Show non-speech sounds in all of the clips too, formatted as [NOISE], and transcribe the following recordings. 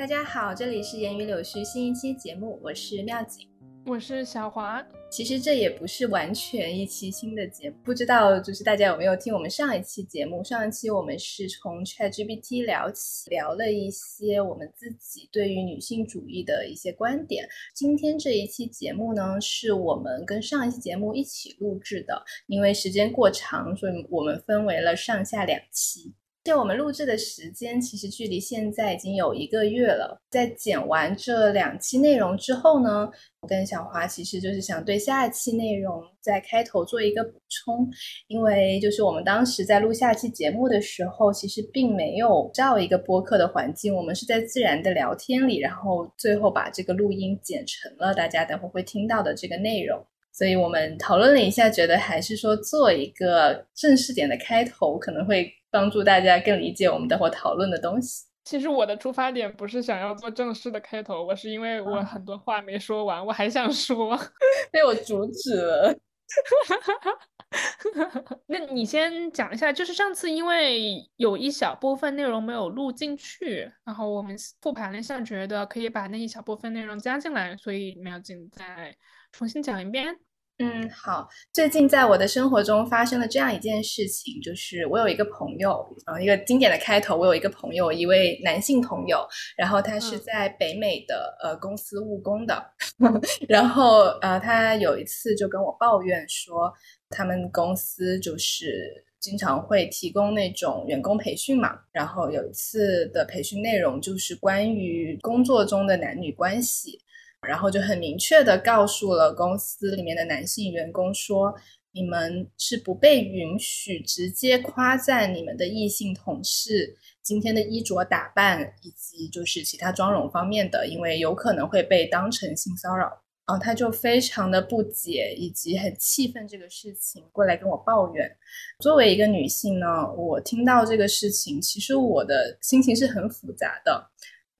大家好，这里是言语柳絮新一期节目，我是妙景，我是小华。其实这也不是完全一期新的节目，不知道就是大家有没有听我们上一期节目？上一期我们是从 ChatGPT 聊起，聊了一些我们自己对于女性主义的一些观点。今天这一期节目呢，是我们跟上一期节目一起录制的，因为时间过长，所以我们分为了上下两期。就我们录制的时间，其实距离现在已经有一个月了。在剪完这两期内容之后呢，我跟小华其实就是想对下一期内容在开头做一个补充，因为就是我们当时在录下期节目的时候，其实并没有照一个播客的环境，我们是在自然的聊天里，然后最后把这个录音剪成了大家等会会听到的这个内容。所以我们讨论了一下，觉得还是说做一个正式点的开头，可能会帮助大家更理解我们待会讨论的东西。其实我的出发点不是想要做正式的开头，我是因为我很多话没说完，我还想说，[LAUGHS] 被我阻止了。[LAUGHS] 那你先讲一下，就是上次因为有一小部分内容没有录进去，然后我们复盘了一下，觉得可以把那一小部分内容加进来，所以苗景再重新讲一遍。嗯，好。最近在我的生活中发生了这样一件事情，就是我有一个朋友，嗯，一个经典的开头。我有一个朋友，一位男性朋友，然后他是在北美的呃公司务工的，[LAUGHS] 然后呃他有一次就跟我抱怨说，他们公司就是经常会提供那种员工培训嘛，然后有一次的培训内容就是关于工作中的男女关系。然后就很明确的告诉了公司里面的男性员工说，你们是不被允许直接夸赞你们的异性同事今天的衣着打扮以及就是其他妆容方面的，因为有可能会被当成性骚扰。然后他就非常的不解以及很气愤这个事情，过来跟我抱怨。作为一个女性呢，我听到这个事情，其实我的心情是很复杂的。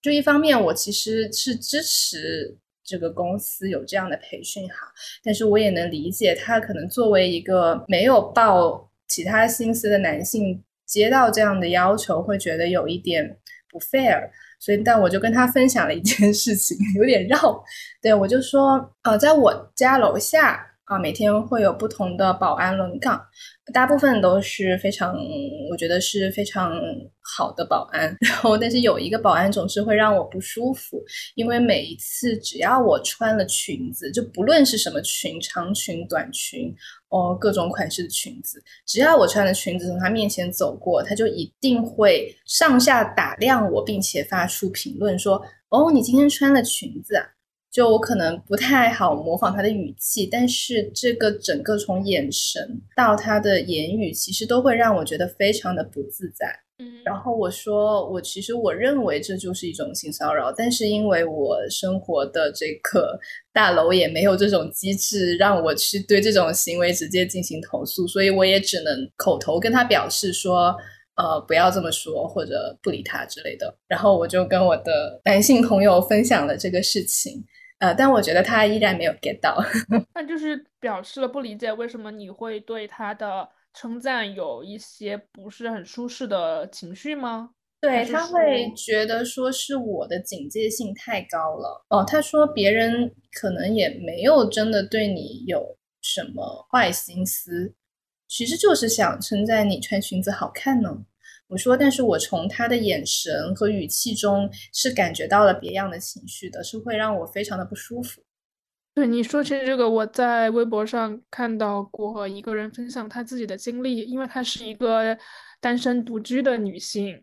就一方面，我其实是支持。这个公司有这样的培训哈，但是我也能理解他可能作为一个没有抱其他心思的男性，接到这样的要求会觉得有一点不 fair，所以但我就跟他分享了一件事情，[LAUGHS] 有点绕，对我就说，呃，在我家楼下。啊，每天会有不同的保安轮岗，大部分都是非常，我觉得是非常好的保安。[LAUGHS] 然后，但是有一个保安总是会让我不舒服，因为每一次只要我穿了裙子，就不论是什么裙，长裙、短裙，哦，各种款式的裙子，只要我穿了裙子从他面前走过，他就一定会上下打量我，并且发出评论说：“哦，你今天穿了裙子。”就我可能不太好模仿他的语气，但是这个整个从眼神到他的言语，其实都会让我觉得非常的不自在。嗯，然后我说，我其实我认为这就是一种性骚扰，但是因为我生活的这个大楼也没有这种机制让我去对这种行为直接进行投诉，所以我也只能口头跟他表示说，呃，不要这么说或者不理他之类的。然后我就跟我的男性朋友分享了这个事情。呃，但我觉得他依然没有 get 到，[LAUGHS] 那就是表示了不理解为什么你会对他的称赞有一些不是很舒适的情绪吗？对他会觉得说是我的警戒性太高了。哦，他说别人可能也没有真的对你有什么坏心思，其实就是想称赞你穿裙子好看呢。我说，但是我从他的眼神和语气中是感觉到了别样的情绪的，是会让我非常的不舒服。对你说起这个，我在微博上看到过一个人分享他自己的经历，因为她是一个单身独居的女性，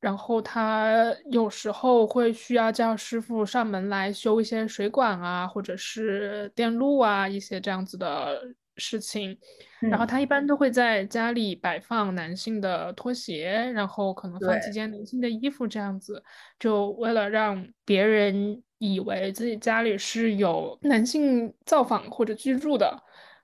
然后她有时候会需要叫师傅上门来修一些水管啊，或者是电路啊一些这样子的事情。然后他一般都会在家里摆放男性的拖鞋，然后可能放几件男性的衣服，这样子，就为了让别人以为自己家里是有男性造访或者居住的。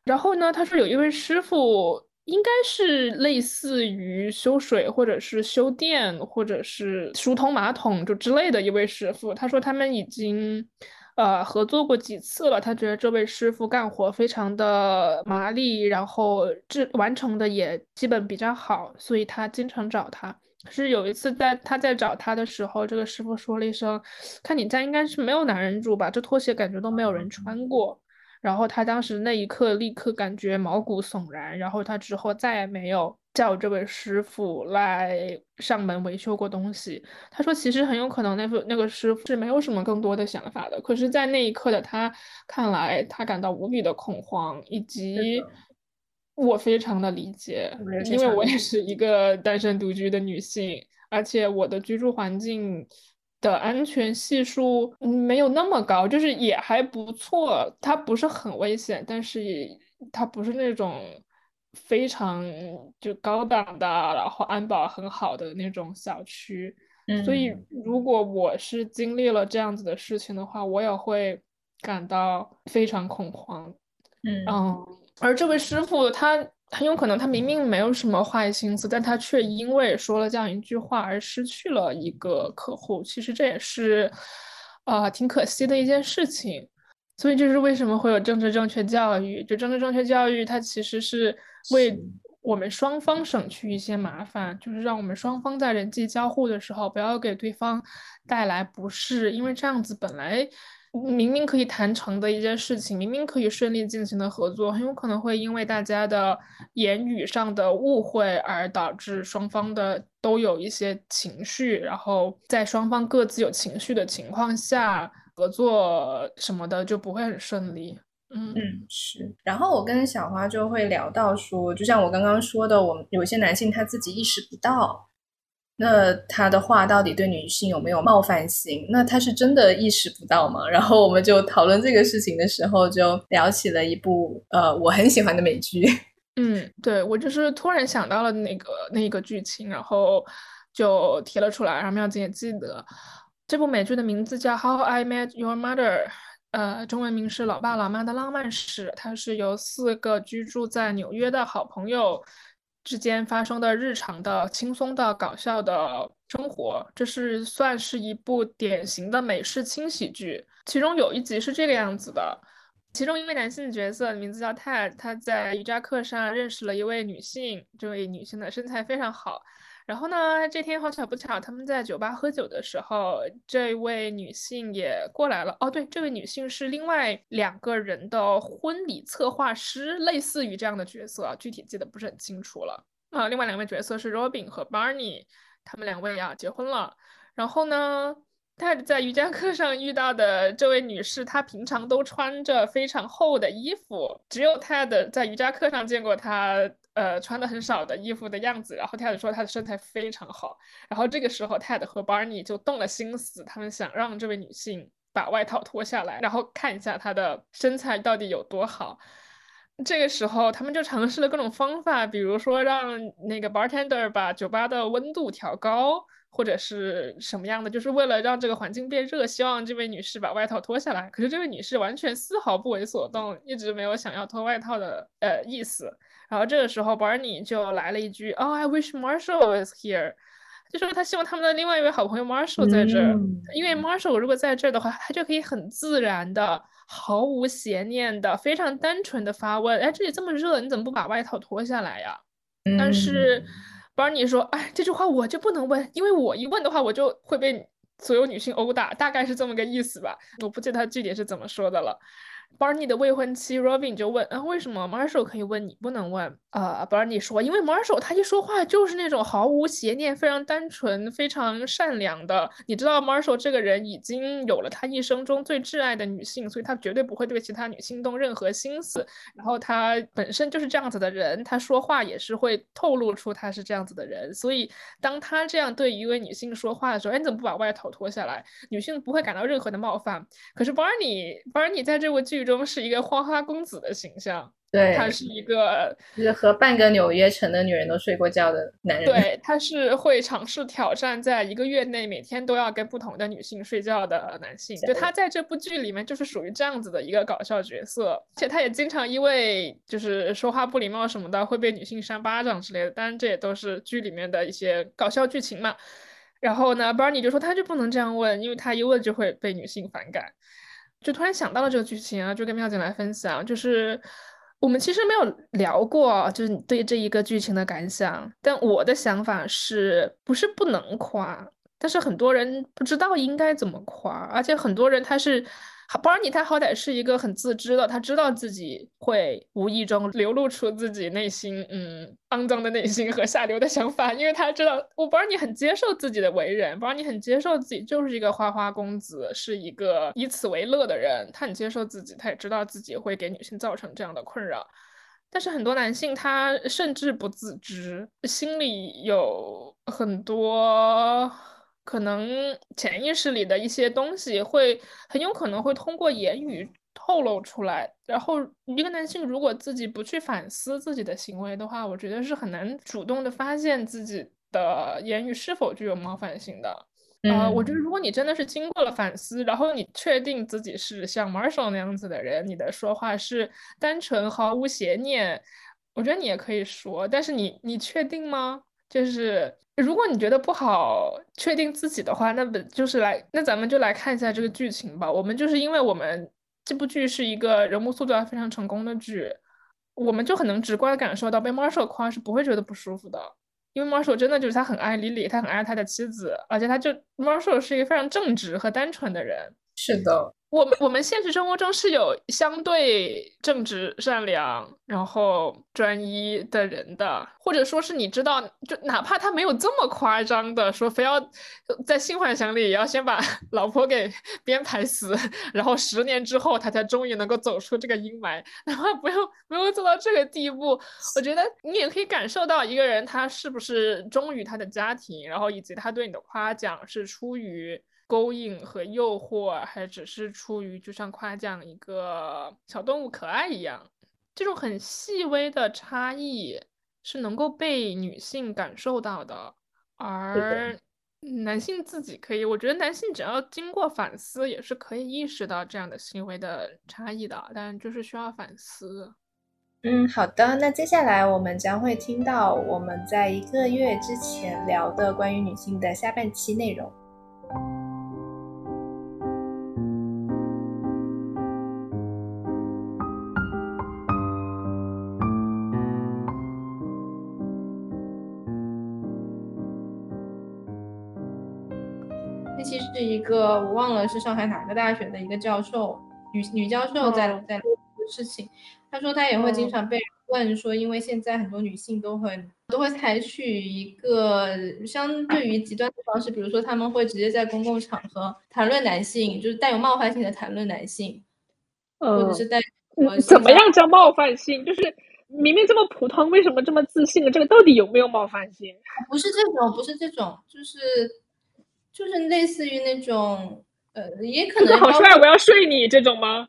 然后呢，他说有一位师傅，应该是类似于修水或者是修电或者是疏通马桶就之类的一位师傅。他说他们已经。呃，合作过几次了，他觉得这位师傅干活非常的麻利，然后这完成的也基本比较好，所以他经常找他。可是有一次在他在找他的时候，这个师傅说了一声：“看你家应该是没有男人住吧？这拖鞋感觉都没有人穿过。”然后他当时那一刻立刻感觉毛骨悚然，然后他之后再也没有叫这位师傅来上门维修过东西。他说，其实很有可能那副那个师傅是没有什么更多的想法的，可是，在那一刻的他看来，他感到无比的恐慌，以及我非常的理解，因为我也是一个单身独居的女性，而且我的居住环境。的安全系数没有那么高，就是也还不错，它不是很危险，但是它不是那种非常就高档的，然后安保很好的那种小区。所以如果我是经历了这样子的事情的话，我也会感到非常恐慌。嗯，而这位师傅他。很有可能他明明没有什么坏心思，但他却因为说了这样一句话而失去了一个客户。其实这也是，啊，挺可惜的一件事情。所以这是为什么会有政治正确教育？就政治正确教育，它其实是为我们双方省去一些麻烦，就是让我们双方在人际交互的时候不要给对方带来不适，因为这样子本来。明明可以谈成的一件事情，明明可以顺利进行的合作，很有可能会因为大家的言语上的误会而导致双方的都有一些情绪，然后在双方各自有情绪的情况下，合作什么的就不会很顺利。嗯嗯是。然后我跟小花就会聊到说，就像我刚刚说的，我们有些男性他自己意识不到。那他的话到底对女性有没有冒犯性？那他是真的意识不到吗？[LAUGHS] 然后我们就讨论这个事情的时候，就聊起了一部呃我很喜欢的美剧。[LAUGHS] 嗯，对我就是突然想到了那个那个剧情，然后就提了出来。然后妙子也记得这部美剧的名字叫《How I Met Your Mother》，呃，中文名是《老爸老妈的浪漫史》。它是由四个居住在纽约的好朋友。之间发生的日常的轻松的搞笑的生活，这是算是一部典型的美式轻喜剧。其中有一集是这个样子的：其中一位男性角色名字叫泰，他在瑜伽课上认识了一位女性，这位女性的身材非常好。然后呢，这天好巧不巧，他们在酒吧喝酒的时候，这位女性也过来了。哦，对，这位女性是另外两个人的婚礼策划师，类似于这样的角色，具体记得不是很清楚了。啊，另外两位角色是 Robin 和 Barney，他们两位啊结婚了。然后呢，Ted 在瑜伽课上遇到的这位女士，她平常都穿着非常厚的衣服，只有 Ted 在瑜伽课上见过她。呃，穿的很少的衣服的样子，然后 Ted 说他的身材非常好，然后这个时候 Ted 和 Barney 就动了心思，他们想让这位女性把外套脱下来，然后看一下她的身材到底有多好。这个时候他们就尝试了各种方法，比如说让那个 bartender 把酒吧的温度调高。或者是什么样的，就是为了让这个环境变热，希望这位女士把外套脱下来。可是这位女士完全丝毫不为所动，一直没有想要脱外套的呃意思。然后这个时候，Barney 就来了一句：“Oh, I wish Marshall was here。”就说他希望他们的另外一位好朋友 Marshall 在这儿，因为 Marshall 如果在这儿的话，他就可以很自然的、毫无邪念的、非常单纯的发问：“哎，这里这么热，你怎么不把外套脱下来呀？”但是。Barney 说：“哎，这句话我就不能问，因为我一问的话，我就会被所有女性殴打，大概是这么个意思吧。我不记得他具体是怎么说的了。” Barney 的未婚妻 Robin 就问：“啊，为什么 Marshall 可以问你不能问？”啊，Barney 说：“因为 Marshall 他一说话就是那种毫无邪念、非常单纯、非常善良的。你知道 Marshall 这个人已经有了他一生中最挚爱的女性，所以他绝对不会对其他女性动任何心思。然后他本身就是这样子的人，他说话也是会透露出他是这样子的人。所以当他这样对一位女性说话的时候，哎，你怎么不把外套脱下来？女性不会感到任何的冒犯。可是 Barney，Barney 在这部剧。”剧中是一个花花公子的形象，对他是一个就是和半个纽约城的女人都睡过觉的男人。对，他是会尝试挑战，在一个月内每天都要跟不同的女性睡觉的男性。就他在这部剧里面就是属于这样子的一个搞笑角色，而且他也经常因为就是说话不礼貌什么的会被女性扇巴掌之类的。当然这也都是剧里面的一些搞笑剧情嘛。然后呢，Barney 就说他就不能这样问，因为他一问就会被女性反感。就突然想到了这个剧情啊，就跟妙姐来分享，就是我们其实没有聊过，就是你对这一个剧情的感想。但我的想法是不是不能夸？但是很多人不知道应该怎么夸，而且很多人他是。保尔尼他好歹是一个很自知的，他知道自己会无意中流露出自己内心嗯肮脏的内心和下流的想法，因为他知道我保尔尼很接受自己的为人，保尔尼很接受自己就是一个花花公子，是一个以此为乐的人，他很接受自己，他也知道自己会给女性造成这样的困扰，但是很多男性他甚至不自知，心里有很多。可能潜意识里的一些东西会很有可能会通过言语透露出来。然后，一个男性如果自己不去反思自己的行为的话，我觉得是很难主动的发现自己的言语是否具有冒犯性的。呃，我觉得如果你真的是经过了反思，然后你确定自己是像 Marshall 那样子的人，你的说话是单纯毫无邪念，我觉得你也可以说。但是你，你确定吗？就是如果你觉得不好确定自己的话，那本就是来，那咱们就来看一下这个剧情吧。我们就是因为我们这部剧是一个人物塑造非常成功的剧，我们就很能直观的感受到被 Marshall 夸是不会觉得不舒服的，因为 Marshall 真的就是他很爱 Lily，他很爱他的妻子，而且他就 Marshall 是一个非常正直和单纯的人。是的。我们我们现实生活中是有相对正直、善良，然后专一的人的，或者说是你知道，就哪怕他没有这么夸张的说，非要在性幻想里也要先把 [LAUGHS] 老婆给 [LAUGHS] 编排死，然后十年之后他才终于能够走出这个阴霾，哪怕不用不用做到这个地步，我觉得你也可以感受到一个人他是不是忠于他的家庭，然后以及他对你的夸奖是出于。勾引和诱惑，还只是出于就像夸奖一个小动物可爱一样，这种很细微的差异是能够被女性感受到的，而男性自己可以，我觉得男性只要经过反思，也是可以意识到这样的行为的差异的，但就是需要反思。嗯，好的，那接下来我们将会听到我们在一个月之前聊的关于女性的下半期内容。个我忘了是上海哪个大学的一个教授，女女教授在在做这个事情。她说她也会经常被问说，因为现在很多女性都很都会采取一个相对于极端的方式，比如说他们会直接在公共场合谈论男性，就是带有冒犯性的谈论男性，或者是带 [LAUGHS] 怎么样叫冒犯性？就是明明这么普通，为什么这么自信？这个到底有没有冒犯性？不是这种，不是这种，就是。就是类似于那种，呃，也可能好帅，我要睡你这种吗？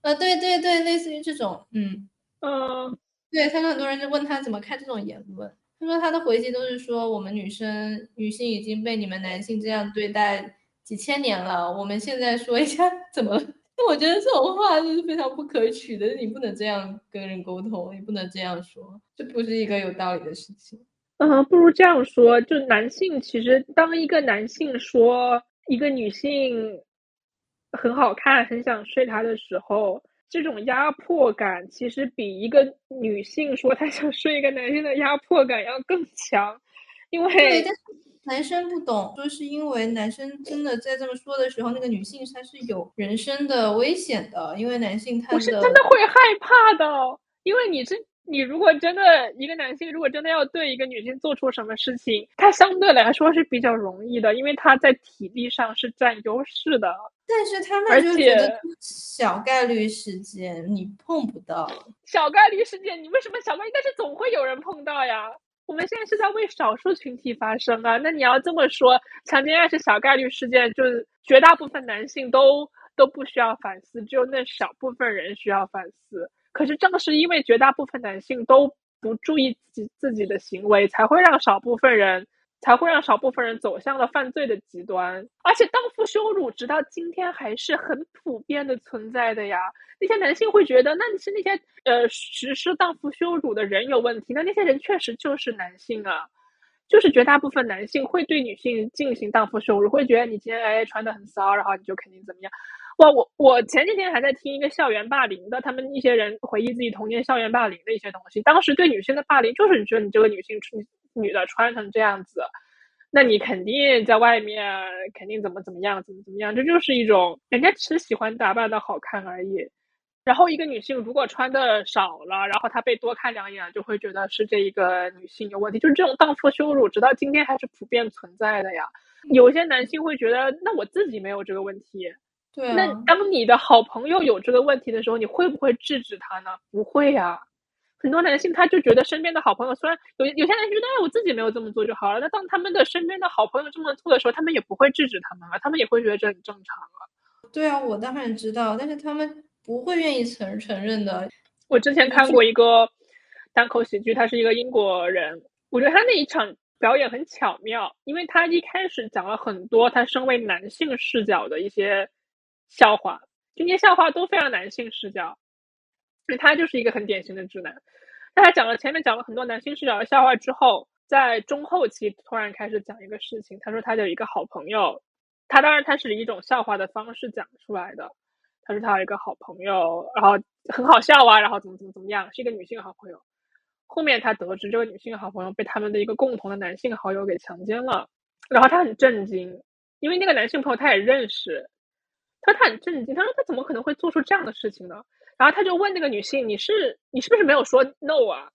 呃，对对对，类似于这种，嗯嗯，对他说很多人就问他怎么看这种言论，他说他的回击都是说我们女生女性已经被你们男性这样对待几千年了，我们现在说一下怎么？[LAUGHS] 我觉得这种话就是非常不可取的，你不能这样跟人沟通，你不能这样说，这不是一个有道理的事情。嗯，不如这样说，就男性其实，当一个男性说一个女性很好看，很想睡她的时候，这种压迫感其实比一个女性说她想睡一个男性的压迫感要更强，因为对，但是男生不懂，说是因为男生真的在这么说的时候，那个女性她是有人身的危险的，因为男性他不是真的会害怕的，因为你这。你如果真的一个男性，如果真的要对一个女性做出什么事情，他相对来说是比较容易的，因为他在体力上是占优势的。但是他们就觉得小概率事件你碰不到，小概率事件你为什么小概率？但是总会有人碰到呀。我们现在是在为少数群体发声啊。那你要这么说，强奸案是小概率事件，就是绝大部分男性都都不需要反思，只有那少部分人需要反思。可是正是因为绝大部分男性都不注意自己自己的行为，才会让少部分人才会让少部分人走向了犯罪的极端。而且荡妇羞辱直到今天还是很普遍的存在的呀。那些男性会觉得，那你是那些呃实施荡妇羞辱的人有问题，那那些人确实就是男性啊，就是绝大部分男性会对女性进行荡妇羞辱，会觉得你今天哎穿的很骚，然后你就肯定怎么样。哇，我我前几天还在听一个校园霸凌的，他们一些人回忆自己童年校园霸凌的一些东西。当时对女性的霸凌，就是你觉得你这个女性女的穿成这样子，那你肯定在外面肯定怎么怎么样，怎么怎么样，这就是一种人家只喜欢打扮的好看而已。然后一个女性如果穿的少了，然后她被多看两眼，就会觉得是这一个女性有问题，就是这种荡妇羞辱，直到今天还是普遍存在的呀。有些男性会觉得，那我自己没有这个问题。对啊。那当你的好朋友有这个问题的时候，你会不会制止他呢？不会呀。很多男性他就觉得身边的好朋友，虽然有有些男性觉得哎我自己没有这么做就好了，那当他们的身边的好朋友这么做的时候，他们也不会制止他们啊，他们也会觉得这很正常啊。对啊，我当然知道，但是他们不会愿意承承认的。我之前看过一个单口喜剧，他是一个英国人，我觉得他那一场。表演很巧妙，因为他一开始讲了很多他身为男性视角的一些笑话，这些笑话都非常男性视角，因为他就是一个很典型的直男。那他讲了前面讲了很多男性视角的笑话之后，在中后期突然开始讲一个事情，他说他有一个好朋友，他当然他是以一种笑话的方式讲出来的，他说他有一个好朋友，然后很好笑啊，然后怎么怎么怎么样，是一个女性好朋友。后面他得知这个女性好朋友被他们的一个共同的男性好友给强奸了，然后他很震惊，因为那个男性朋友他也认识，他他很震惊，他说他怎么可能会做出这样的事情呢？然后他就问那个女性，你是你是不是没有说 no 啊？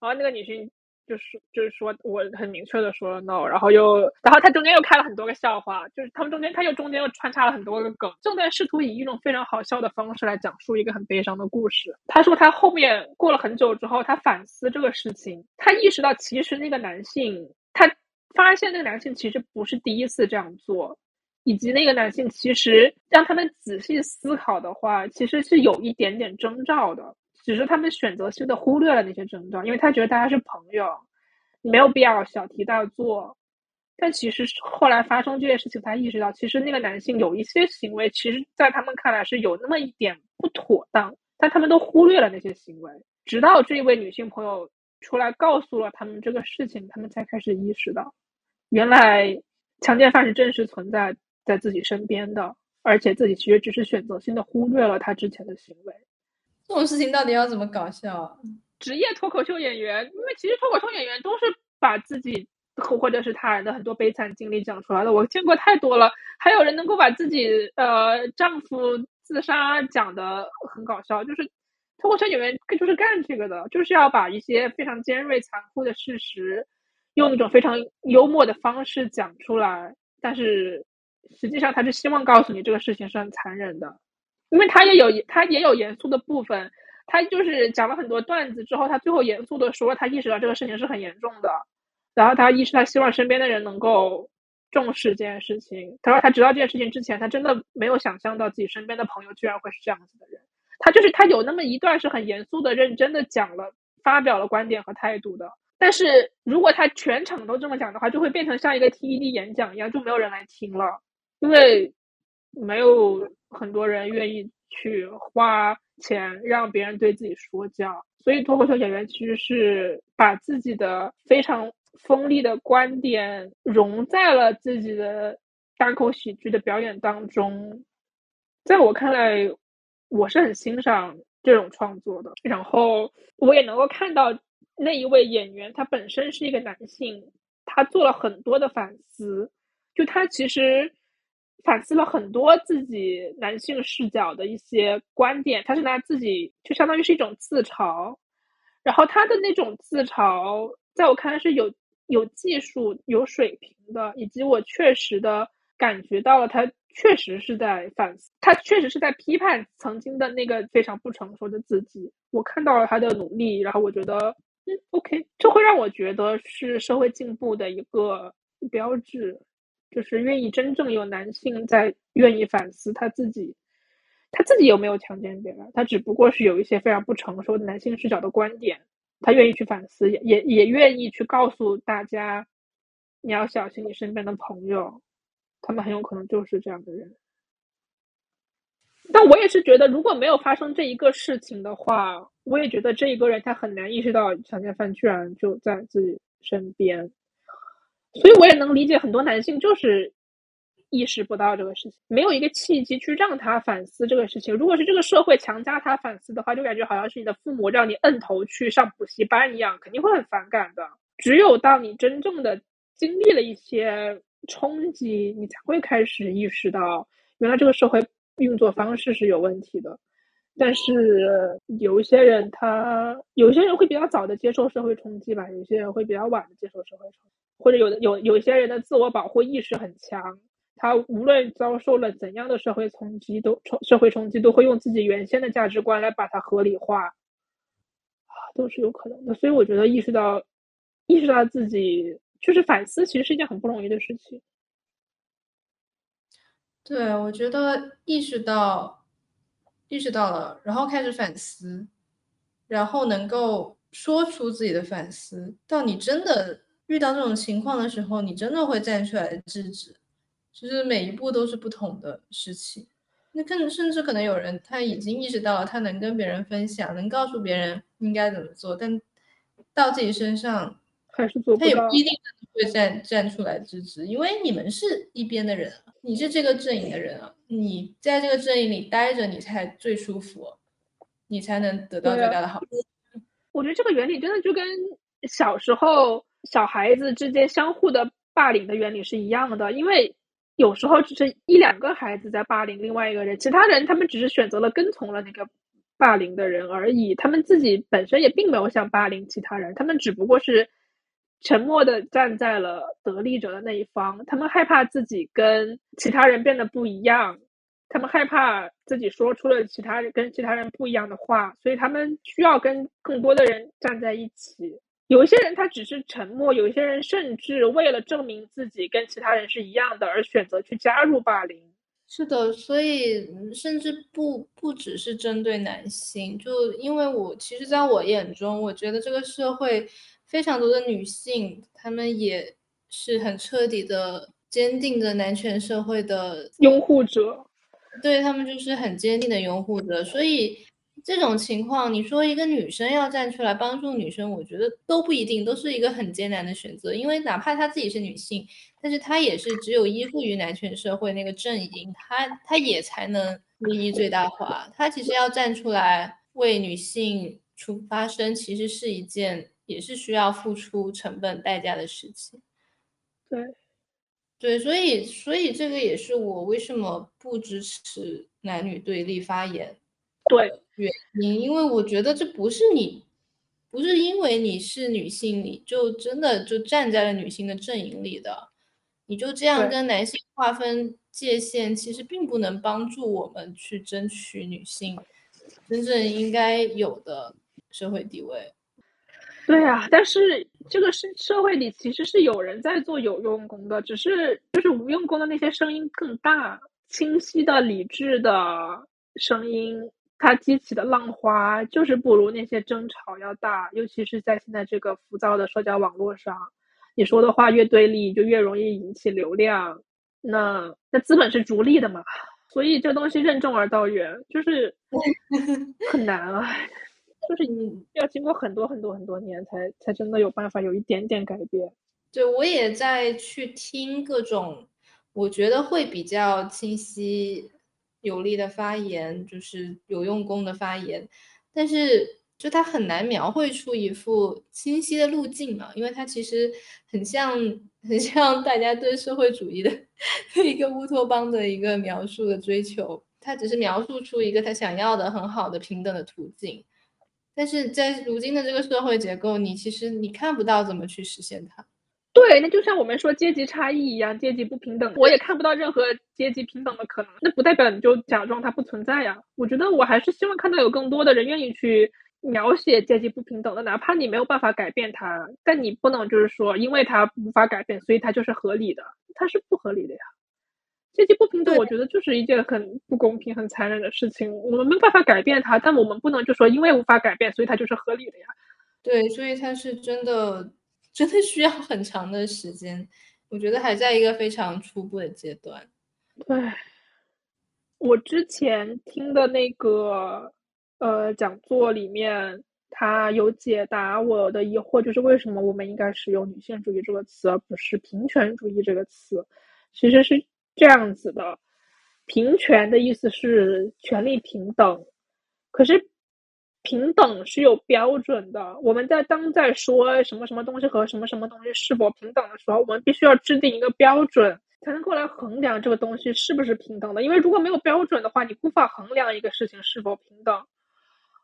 然后那个女性。就是就是说，我很明确的说了 no，然后又，然后他中间又开了很多个笑话，就是他们中间他又中间又穿插了很多个梗，正在试图以一种非常好笑的方式来讲述一个很悲伤的故事。他说他后面过了很久之后，他反思这个事情，他意识到其实那个男性，他发现那个男性其实不是第一次这样做，以及那个男性其实让他们仔细思考的话，其实是有一点点征兆的。只是他们选择性的忽略了那些征兆，因为他觉得大家是朋友，没有必要小题大做。但其实后来发生这件事情，他意识到，其实那个男性有一些行为，其实在他们看来是有那么一点不妥当，但他们都忽略了那些行为。直到这一位女性朋友出来告诉了他们这个事情，他们才开始意识到，原来强奸犯是真实存在在自己身边的，而且自己其实只是选择性的忽略了他之前的行为。这种事情到底要怎么搞笑？职业脱口秀演员，因为其实脱口秀演员都是把自己或或者是他人的很多悲惨经历讲出来的。我见过太多了，还有人能够把自己呃丈夫自杀讲的很搞笑，就是脱口秀演员就是干这个的，就是要把一些非常尖锐残酷的事实，用一种非常幽默的方式讲出来。但是实际上他是希望告诉你这个事情是很残忍的。因为他也有他也有严肃的部分，他就是讲了很多段子之后，他最后严肃的说，他意识到这个事情是很严重的，然后他意识到希望身边的人能够重视这件事情。他说他知道这件事情之前，他真的没有想象到自己身边的朋友居然会是这样子的人。他就是他有那么一段是很严肃的、认真的讲了、发表了观点和态度的。但是如果他全场都这么讲的话，就会变成像一个 TED 演讲一样，就没有人来听了，因为没有。很多人愿意去花钱让别人对自己说教，所以脱口秀演员其实是把自己的非常锋利的观点融在了自己的单口喜剧的表演当中。在我看来，我是很欣赏这种创作的。然后我也能够看到那一位演员，他本身是一个男性，他做了很多的反思，就他其实。反思了很多自己男性视角的一些观点，他是拿自己就相当于是一种自嘲，然后他的那种自嘲，在我看来是有有技术、有水平的，以及我确实的感觉到了他确实是在反思，他确实是在批判曾经的那个非常不成熟的自己。我看到了他的努力，然后我觉得，嗯，OK，这会让我觉得是社会进步的一个标志。就是愿意真正有男性在愿意反思他自己，他自己有没有强奸别人？他只不过是有一些非常不成熟的男性视角的观点，他愿意去反思，也也也愿意去告诉大家，你要小心你身边的朋友，他们很有可能就是这样的人。但我也是觉得，如果没有发生这一个事情的话，我也觉得这一个人他很难意识到强奸犯居然就在自己身边。所以我也能理解很多男性就是意识不到这个事情，没有一个契机去让他反思这个事情。如果是这个社会强加他反思的话，就感觉好像是你的父母让你摁头去上补习班一样，肯定会很反感的。只有当你真正的经历了一些冲击，你才会开始意识到，原来这个社会运作方式是有问题的。但是有一些人，他有些人会比较早的接受社会冲击吧，有些人会比较晚的接受社会冲击，或者有的有有些人的自我保护意识很强，他无论遭受了怎样的社会冲击，都冲社会冲击都会用自己原先的价值观来把它合理化，啊，都是有可能的。所以我觉得意识到意识到自己就是反思，其实是一件很不容易的事情。对，我觉得意识到。意识到了，然后开始反思，然后能够说出自己的反思。到你真的遇到这种情况的时候，你真的会站出来制止。其实每一步都是不同的事情。那更甚至可能有人他已经意识到了，他能跟别人分享，能告诉别人应该怎么做，但到自己身上还是做不到。他也不一定会站站出来制止，因为你们是一边的人。你是这个阵营的人啊，你在这个阵营里待着，你才最舒服，你才能得到最大的好处。[LAUGHS] 我觉得这个原理真的就跟小时候小孩子之间相互的霸凌的原理是一样的，因为有时候只是一两个孩子在霸凌另外一个人，其他人他们只是选择了跟从了那个霸凌的人而已，他们自己本身也并没有想霸凌其他人，他们只不过是。沉默的站在了得利者的那一方，他们害怕自己跟其他人变得不一样，他们害怕自己说出了其他人跟其他人不一样的话，所以他们需要跟更多的人站在一起。有一些人他只是沉默，有一些人甚至为了证明自己跟其他人是一样的而选择去加入霸凌。是的，所以甚至不不只是针对男性，就因为我其实在我眼中，我觉得这个社会。非常多的女性，她们也是很彻底的、坚定的男权社会的拥护者，对他们就是很坚定的拥护者。所以这种情况，你说一个女生要站出来帮助女生，我觉得都不一定，都是一个很艰难的选择。因为哪怕她自己是女性，但是她也是只有依附于男权社会那个阵营，她她也才能利益最大化。她其实要站出来为女性出发声，其实是一件。也是需要付出成本代价的事情，对，对，所以，所以这个也是我为什么不支持男女对立发言，对原因，因为我觉得这不是你，不是因为你是女性，你就真的就站在了女性的阵营里的，你就这样跟男性划分界限，其实并不能帮助我们去争取女性真正应该有的社会地位。对啊，但是这个社社会里其实是有人在做有用功的，只是就是无用功的那些声音更大、清晰的、理智的声音，它激起的浪花就是不如那些争吵要大。尤其是在现在这个浮躁的社交网络上，你说的话越对立，就越容易引起流量。那那资本是逐利的嘛，所以这东西任重而道远，就是 [LAUGHS] 很难啊。就是你要经过很多很多很多年，才才真的有办法有一点点改变。对我也在去听各种，我觉得会比较清晰有力的发言，就是有用功的发言。但是就他很难描绘出一幅清晰的路径嘛，因为他其实很像很像大家对社会主义的一个乌托邦的一个描述的追求，他只是描述出一个他想要的很好的平等的途径。但是在如今的这个社会结构，你其实你看不到怎么去实现它。对，那就像我们说阶级差异一样，阶级不平等，我也看不到任何阶级平等的可能。那不代表你就假装它不存在呀。我觉得我还是希望看到有更多的人愿意去描写阶级不平等的，哪怕你没有办法改变它，但你不能就是说，因为它无法改变，所以它就是合理的，它是不合理的呀。阶级不平等，我觉得就是一件很不公平、很残忍的事情。我们没有办法改变它，但我们不能就说因为无法改变，所以它就是合理的呀。对，所以它是真的，真的需要很长的时间。我觉得还在一个非常初步的阶段。对，我之前听的那个呃讲座里面，他有解答我的疑惑，就是为什么我们应该使用女性主义这个词，而不是平权主义这个词，其实是。这样子的。平权的意思是权利平等，可是平等是有标准的。我们在当在说什么什么东西和什么什么东西是否平等的时候，我们必须要制定一个标准，才能够来衡量这个东西是不是平等的。因为如果没有标准的话，你无法衡量一个事情是否平等。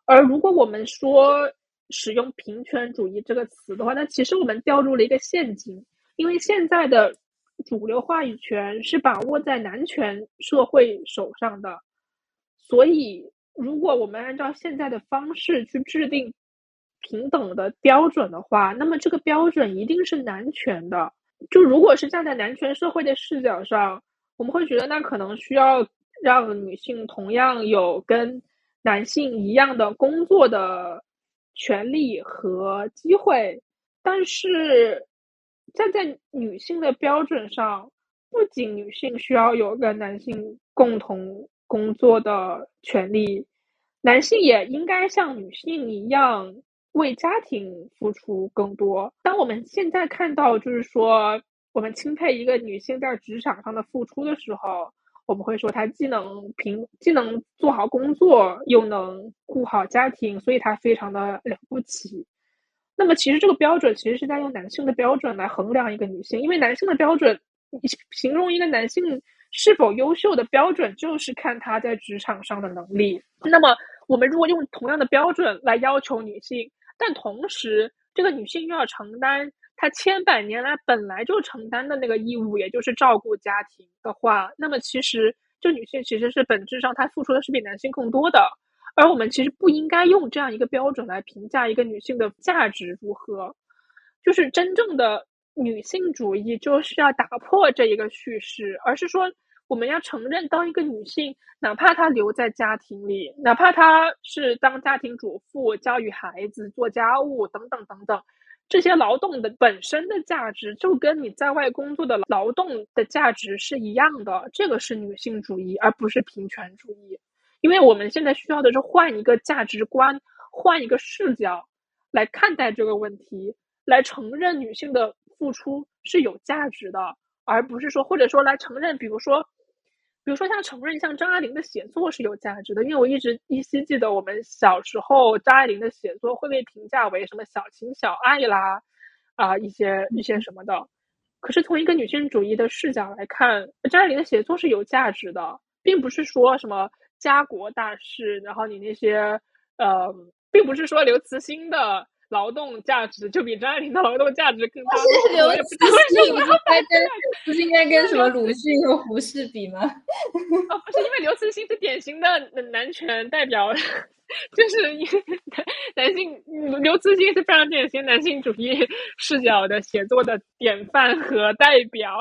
而如果我们说使用平权主义这个词的话，那其实我们掉入了一个陷阱，因为现在的。主流话语权是把握在男权社会手上的，所以如果我们按照现在的方式去制定平等的标准的话，那么这个标准一定是男权的。就如果是站在男权社会的视角上，我们会觉得那可能需要让女性同样有跟男性一样的工作的权利和机会，但是。站在女性的标准上，不仅女性需要有跟男性共同工作的权利，男性也应该像女性一样为家庭付出更多。当我们现在看到，就是说我们钦佩一个女性在职场上的付出的时候，我们会说她既能平既能做好工作，又能顾好家庭，所以她非常的了不起。那么，其实这个标准其实是在用男性的标准来衡量一个女性，因为男性的标准，形容一个男性是否优秀的标准，就是看他在职场上的能力。那么，我们如果用同样的标准来要求女性，但同时这个女性又要承担她千百年来本来就承担的那个义务，也就是照顾家庭的话，那么其实这女性其实是本质上她付出的是比男性更多的。而我们其实不应该用这样一个标准来评价一个女性的价值如何，就是真正的女性主义就是要打破这一个叙事，而是说我们要承认，当一个女性，哪怕她留在家庭里，哪怕她是当家庭主妇、教育孩子、做家务等等等等，这些劳动的本身的价值就跟你在外工作的劳动的价值是一样的，这个是女性主义，而不是平权主义。因为我们现在需要的是换一个价值观，换一个视角来看待这个问题，来承认女性的付出是有价值的，而不是说，或者说来承认，比如说，比如说像承认像张爱玲的写作是有价值的。因为我一直依稀记得我们小时候张爱玲的写作会被评价为什么小情小爱啦，啊一些一些什么的。可是从一个女性主义的视角来看，张爱玲的写作是有价值的，并不是说什么。家国大事，然后你那些，呃，并不是说刘慈欣的劳动价值就比张爱玲的劳动价值更大。刘慈欣应该跟 [LAUGHS] 不是应该跟什么鲁迅和胡适比吗？[LAUGHS] 哦，不是，因为刘慈欣是典型的男权代表，[LAUGHS] 就是男性。刘慈欣是非常典型男性主义视角的写作的典范和代表，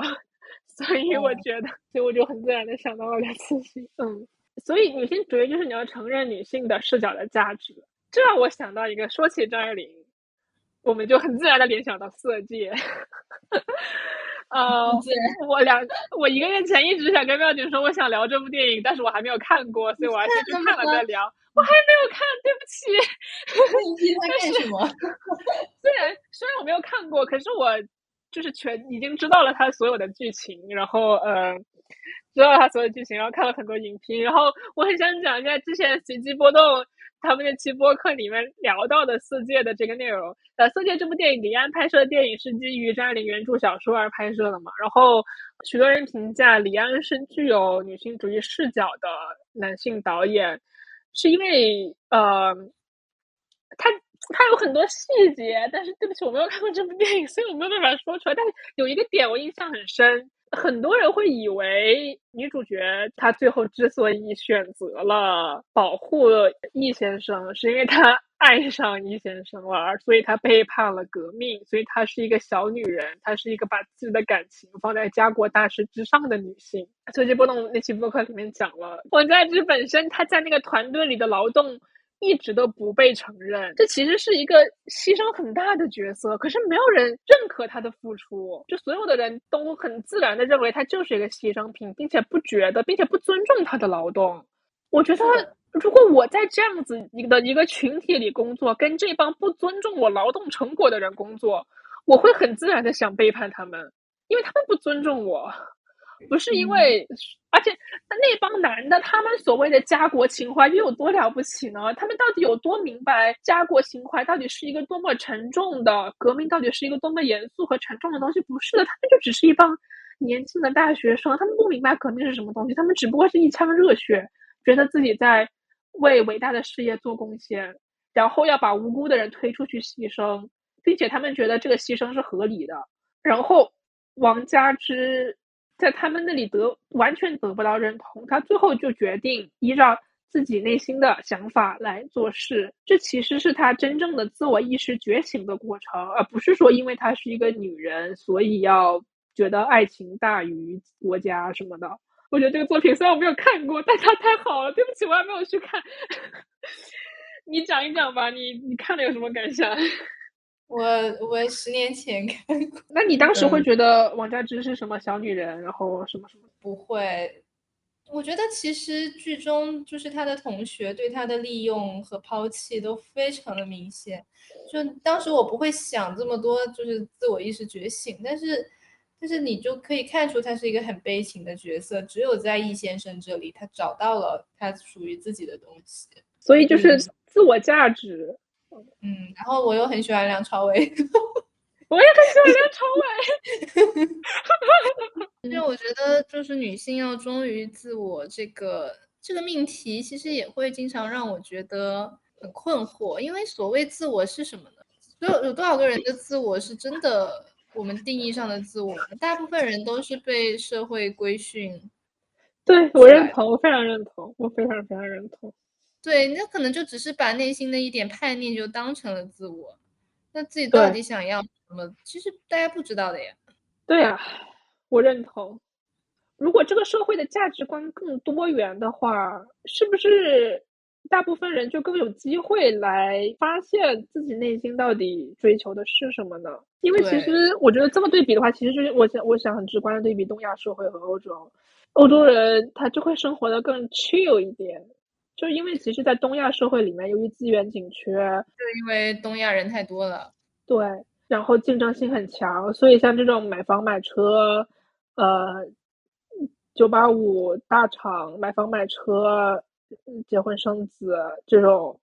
所以我觉得，所以我就很自然的想到了刘慈欣。嗯。所以，女性主义就是你要承认女性的视角的价值。这让我想到一个，说起张爱玲，我们就很自然的联想到《色戒》。呃，我两，我一个月前一直想跟妙姐说，我想聊这部电影，但是我还没有看过，所以我还是去看了再聊。我还没有看，对不起。[LAUGHS] 你在干什么？[LAUGHS] 虽然虽然我没有看过，可是我就是全已经知道了它所有的剧情，然后呃。知道他所有剧情，然后看了很多影评，然后我很想讲一下之前随机波动他们那期播客里面聊到的《色戒》的这个内容。呃，《色戒》这部电影，李安拍摄的电影是基于张爱玲原著小说而拍摄的嘛？然后许多人评价李安是具有女性主义视角的男性导演，是因为呃，他他有很多细节，但是对不起，我没有看过这部电影，所以我没有办法说出来。但是有一个点我印象很深。很多人会以为女主角她最后之所以选择了保护易先生，是因为她 [LAUGHS] 爱上易先生了，所以她背叛了革命，所以她是一个小女人，她是一个把自己的感情放在家国大事之上的女性。随机波动那期播客里面讲了，王佳芝本身她在那个团队里的劳动。一直都不被承认，这其实是一个牺牲很大的角色，可是没有人认可他的付出，就所有的人都很自然的认为他就是一个牺牲品，并且不觉得，并且不尊重他的劳动。我觉得，如果我在这样子一个一个群体里工作，跟这帮不尊重我劳动成果的人工作，我会很自然的想背叛他们，因为他们不尊重我。不是因为，而且那帮男的，他们所谓的家国情怀又有多了不起呢？他们到底有多明白家国情怀到底是一个多么沉重的革命，到底是一个多么严肃和沉重的东西？不是的，他们就只是一帮年轻的大学生，他们不明白革命是什么东西，他们只不过是一腔热血，觉得自己在为伟大的事业做贡献，然后要把无辜的人推出去牺牲，并且他们觉得这个牺牲是合理的，然后。王佳芝在他们那里得完全得不到认同，他最后就决定依照自己内心的想法来做事。这其实是他真正的自我意识觉醒的过程，而不是说因为她是一个女人，所以要觉得爱情大于国家什么的。我觉得这个作品虽然我没有看过，但它太好了。对不起，我还没有去看。[LAUGHS] 你讲一讲吧，你你看了有什么感想？我我十年前看过，那你当时会觉得王佳芝是什么小女人，然后什么什么？不会，我觉得其实剧中就是她的同学对她的利用和抛弃都非常的明显。就当时我不会想这么多，就是自我意识觉醒，但是但是你就可以看出他是一个很悲情的角色，只有在易先生这里，他找到了他属于自己的东西，所以就是自我价值。嗯，然后我又很喜欢梁朝伟，[LAUGHS] 我也很喜欢梁朝伟。[LAUGHS] 因为我觉得，就是女性要忠于自我这个这个命题，其实也会经常让我觉得很困惑。因为所谓自我是什么呢？有有多少个人的自我是真的我们定义上的自我？大部分人都是被社会规训。对我认同，我非常认同，我非常非常认同。对，那可能就只是把内心的一点叛逆就当成了自我，那自己到底想要什么，其实大家不知道的呀。对呀，我认同。如果这个社会的价值观更多元的话，是不是大部分人就更有机会来发现自己内心到底追求的是什么呢？因为其实我觉得这么对比的话，其实是我想我想很直观的对比东亚社会和欧洲，欧洲人他就会生活的更 chill 一点。就因为其实，在东亚社会里面，由于资源紧缺，就因为东亚人太多了，对，然后竞争性很强，所以像这种买房买车，呃，九八五大厂买房买车、结婚生子这种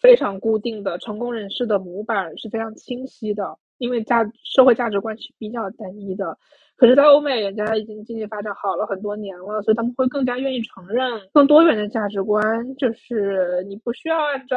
非常固定的成功人士的模板是非常清晰的，因为价社会价值观是比较单一的。可是，在欧美，人家已经经济发展好了很多年了，所以他们会更加愿意承认更多元的价值观。就是你不需要按照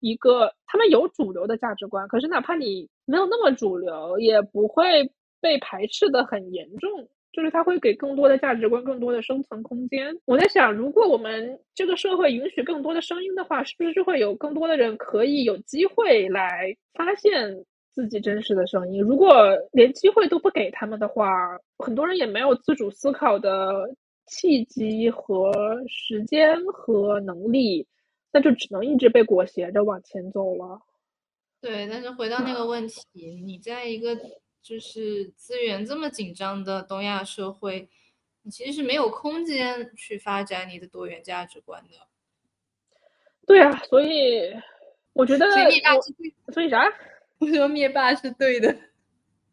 一个他们有主流的价值观，可是哪怕你没有那么主流，也不会被排斥的很严重。就是他会给更多的价值观更多的生存空间。我在想，如果我们这个社会允许更多的声音的话，是不是就会有更多的人可以有机会来发现？自己真实的声音，如果连机会都不给他们的话，很多人也没有自主思考的契机和时间和能力，那就只能一直被裹挟着往前走了。对，但是回到那个问题，你在一个就是资源这么紧张的东亚社会，你其实是没有空间去发展你的多元价值观的。对啊，所以我觉得，所以啥？我说灭霸是对的，[LAUGHS]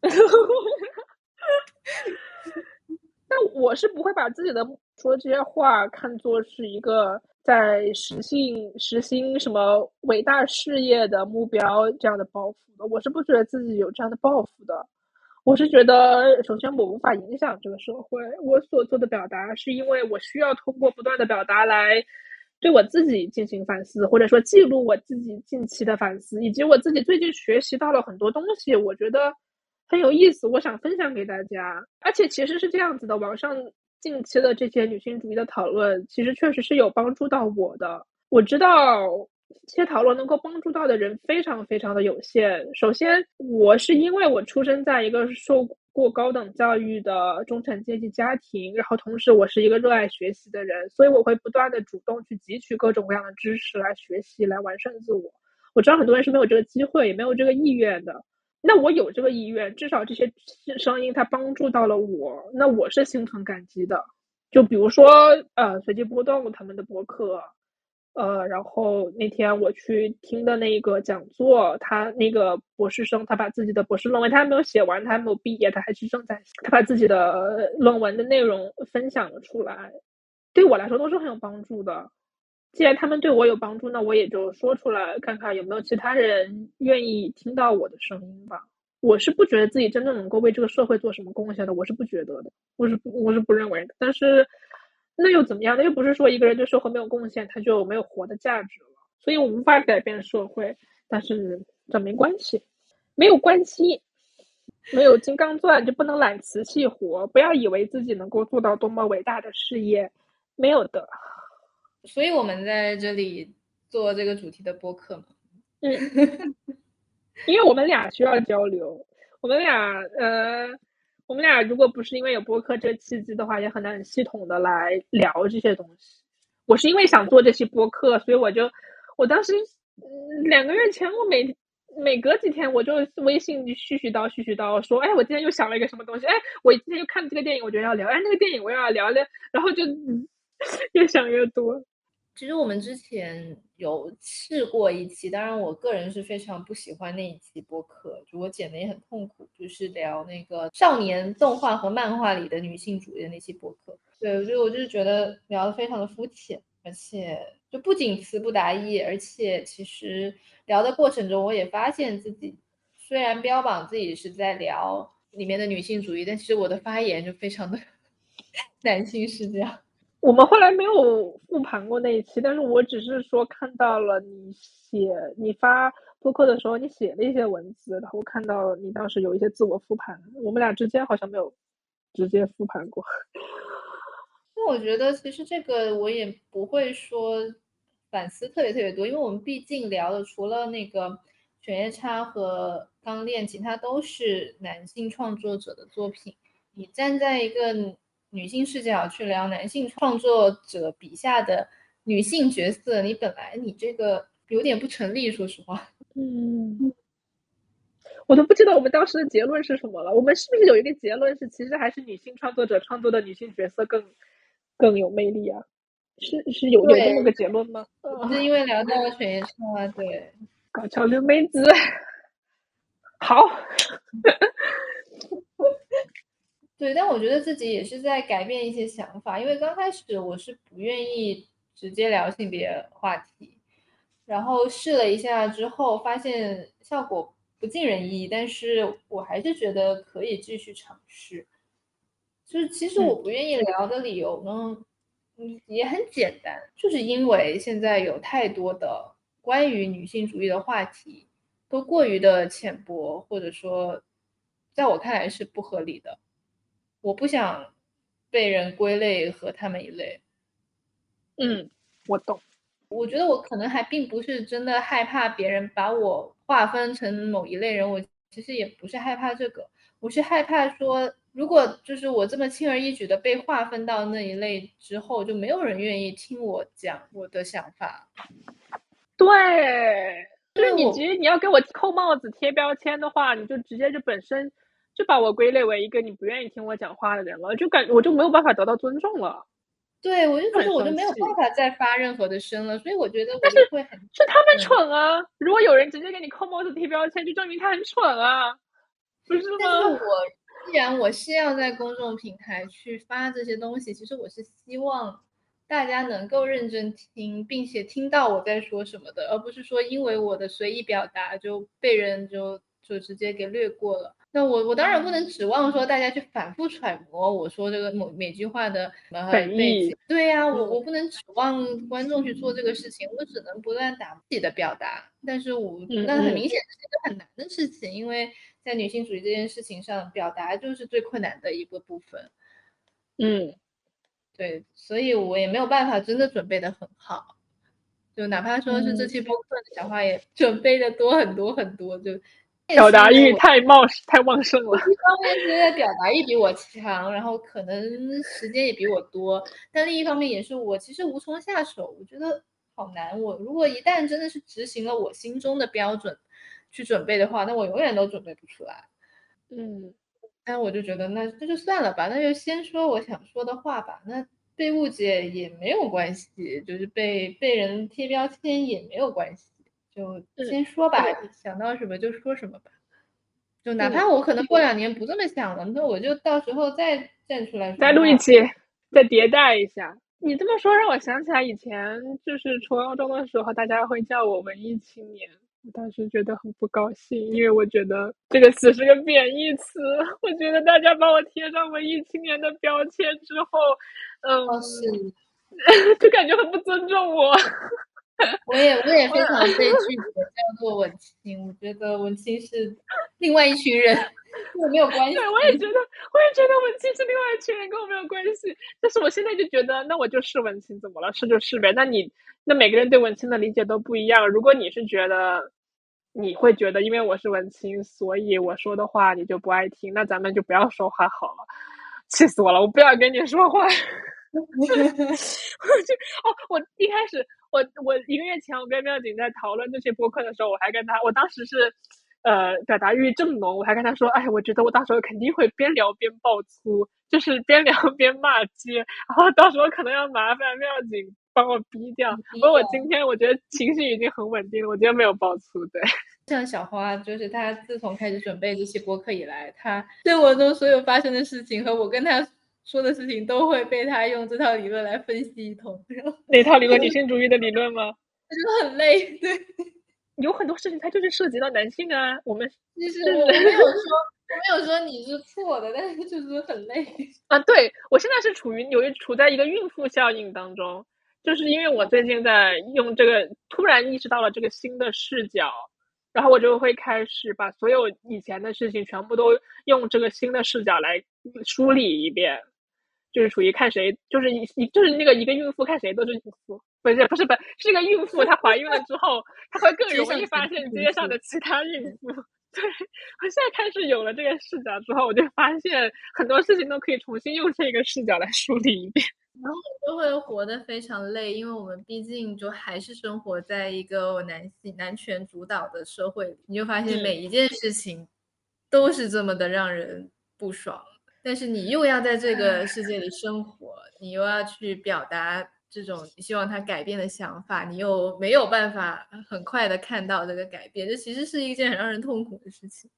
但我是不会把自己的说这些话看作是一个在实现实行什么伟大事业的目标这样的抱负的。我是不觉得自己有这样的抱负的。我是觉得，首先我无法影响这个社会，我所做的表达是因为我需要通过不断的表达来。对我自己进行反思，或者说记录我自己近期的反思，以及我自己最近学习到了很多东西，我觉得很有意思，我想分享给大家。而且其实是这样子的，网上近期的这些女性主义的讨论，其实确实是有帮助到我的。我知道这些讨论能够帮助到的人非常非常的有限。首先，我是因为我出生在一个受。过高等教育的中产阶级家庭，然后同时我是一个热爱学习的人，所以我会不断的主动去汲取各种各样的知识来学习，来完善自我。我知道很多人是没有这个机会，也没有这个意愿的。那我有这个意愿，至少这些声音它帮助到了我，那我是心存感激的。就比如说，呃，随机波动他们的博客。呃，然后那天我去听的那个讲座，他那个博士生，他把自己的博士论文，他还没有写完，他还没有毕业，他还是正在，他把自己的论文的内容分享了出来，对我来说都是很有帮助的。既然他们对我有帮助，那我也就说出来，看看有没有其他人愿意听到我的声音吧。我是不觉得自己真正能够为这个社会做什么贡献的，我是不觉得的，我是不我是不认为的。但是。那又怎么样？那又不是说一个人对社会没有贡献，他就没有活的价值了。所以我无法改变社会，但是这没关系，没有关系，没有金刚钻就不能揽瓷器活。不要以为自己能够做到多么伟大的事业，没有的。所以我们在这里做这个主题的播客嘛。嗯，[LAUGHS] 因为我们俩需要交流，我们俩呃。我们俩如果不是因为有播客这契机的话，也很难系统的来聊这些东西。我是因为想做这期播客，所以我就，我当时两个月前，我每每隔几天我就微信絮絮叨絮絮叨说，哎，我今天又想了一个什么东西，哎，我今天又看了这个电影，我觉得要聊，哎，那个电影我也要聊聊，然后就 [LAUGHS] 越想越多。其实我们之前有试过一期，当然我个人是非常不喜欢那一期播客，就我剪的也很痛苦，就是聊那个少年动画和漫画里的女性主义的那期播客。对，所以我就是觉得聊的非常的肤浅，而且就不仅词不达意，而且其实聊的过程中，我也发现自己虽然标榜自己是在聊里面的女性主义，但其实我的发言就非常的 [LAUGHS] 男性视角。我们后来没有复盘过那一期，但是我只是说看到了你写你发播客的时候，你写了一些文字，然后看到你当时有一些自我复盘。我们俩之间好像没有直接复盘过。[LAUGHS] 那我觉得其实这个我也不会说反思特别特别多，因为我们毕竟聊的除了那个犬夜叉和钢炼，其他都是男性创作者的作品。你站在一个。女性视角去聊男性创作者笔下的女性角色，你本来你这个有点不成立，说实话。[LAUGHS] 嗯，我都不记得我们当时的结论是什么了。我们是不是有一个结论是，其实还是女性创作者创作的女性角色更更有魅力啊？是是有有这么个结论吗？是因为聊到了犬夜叉，对，搞笑六妹子，[LAUGHS] 好。[LAUGHS] 对，但我觉得自己也是在改变一些想法，因为刚开始我是不愿意直接聊性别话题，然后试了一下之后，发现效果不尽人意，但是我还是觉得可以继续尝试。就是其实我不愿意聊的理由呢，嗯，也很简单，就是因为现在有太多的关于女性主义的话题都过于的浅薄，或者说，在我看来是不合理的。我不想被人归类和他们一类。嗯，我懂。我觉得我可能还并不是真的害怕别人把我划分成某一类人，我其实也不是害怕这个，我是害怕说，如果就是我这么轻而易举的被划分到那一类之后，就没有人愿意听我讲我的想法。对，就是你直接你要给我扣帽子、贴标签的话，你就直接就本身。就把我归类为一个你不愿意听我讲话的人了，就感我就没有办法得到尊重了。对，我就觉得我就没有办法再发任何的声了，所以我觉得但是会很是他们蠢啊！如果有人直接给你扣帽子贴标签，就证明他很蠢啊，不是吗？但是我既然我是要在公众平台去发这些东西，其实我是希望大家能够认真听，并且听到我在说什么的，而不是说因为我的随意表达就被人就就直接给略过了。那我我当然不能指望说大家去反复揣摩我说这个某每句话的本意。对呀，我我不能指望观众去做这个事情，我只能不断打自己的表达。但是我那很明显是一个很难的事情，因为在女性主义这件事情上，表达就是最困难的一个部分。嗯，对，所以我也没有办法真的准备的很好，就哪怕说是这期播客的讲话也准备的多很多很多，就。表达欲太茂太旺盛了。一方面是表达欲比我强，然后可能时间也比我多，但另一方面也是我其实无从下手，我觉得好难。我如果一旦真的是执行了我心中的标准去准备的话，那我永远都准备不出来。嗯，那我就觉得那那就算了吧，那就先说我想说的话吧。那被误解也没有关系，就是被被人贴标签也没有关系，就先说吧，想到什么就说什么吧。就哪怕我可能过两年不这么想了，那我就到时候再站出来，再录一期，再迭代一下。你这么说让我想起来以前就是初高中的时候，大家会叫我文艺青年。我当时觉得很不高兴，因为我觉得这个词是个贬义词。我觉得大家把我贴上文艺青年的标签之后，嗯，[LAUGHS] 就感觉很不尊重我。[LAUGHS] 我也我也非常被拒绝叫做文青，我觉得文青是另外一群人，跟我没有关系。对，我也觉得，我也觉得文青是另外一群人，跟我没有关系。但是我现在就觉得，那我就是文青，怎么了？是就是呗。那你那每个人对文青的理解都不一样。如果你是觉得你会觉得，因为我是文青，所以我说的话你就不爱听，那咱们就不要说话好了。气死我了！我不要跟你说话。[LAUGHS] [LAUGHS] 我就哦，我一开始。我我一个月前我跟妙景在讨论这些播客的时候，我还跟他，我当时是，呃，表达欲正浓，我还跟他说，哎，我觉得我到时候肯定会边聊边爆粗，就是边聊边骂街，然后到时候可能要麻烦妙景帮我逼掉。不过我今天我觉得情绪已经很稳定了，我今天没有爆粗。对，[LAUGHS] 像小花，就是他自从开始准备这期播客以来，他生活中所有发生的事情和我跟他。说的事情都会被他用这套理论来分析一通。哪套理论？女性主义的理论吗？[LAUGHS] 他觉得很累。[LAUGHS] 对，有很多事情它就是涉及到男性啊。我们其实我没有 [LAUGHS] 说，我没有说你是错的，但是就是很累啊。对我现在是处于有一处在一个孕妇效应当中，就是因为我最近在用这个，突然意识到了这个新的视角，然后我就会开始把所有以前的事情全部都用这个新的视角来梳理一遍。就是处于看谁，就是一一就是那个一个孕妇看谁都是孕妇，不是不是不是是一个孕妇，她怀孕了之后，她会更容易发现街上的其他孕妇。[LAUGHS] 对我现在开始有了这个视角之后，我就发现很多事情都可以重新用这个视角来梳理一遍。[LAUGHS] 然后就会活得非常累，因为我们毕竟就还是生活在一个男性男权主导的社会里，你就发现每一件事情都是这么的让人不爽。但是你又要在这个世界里生活，你又要去表达这种希望他改变的想法，你又没有办法很快的看到这个改变，这其实是一件很让人痛苦的事情。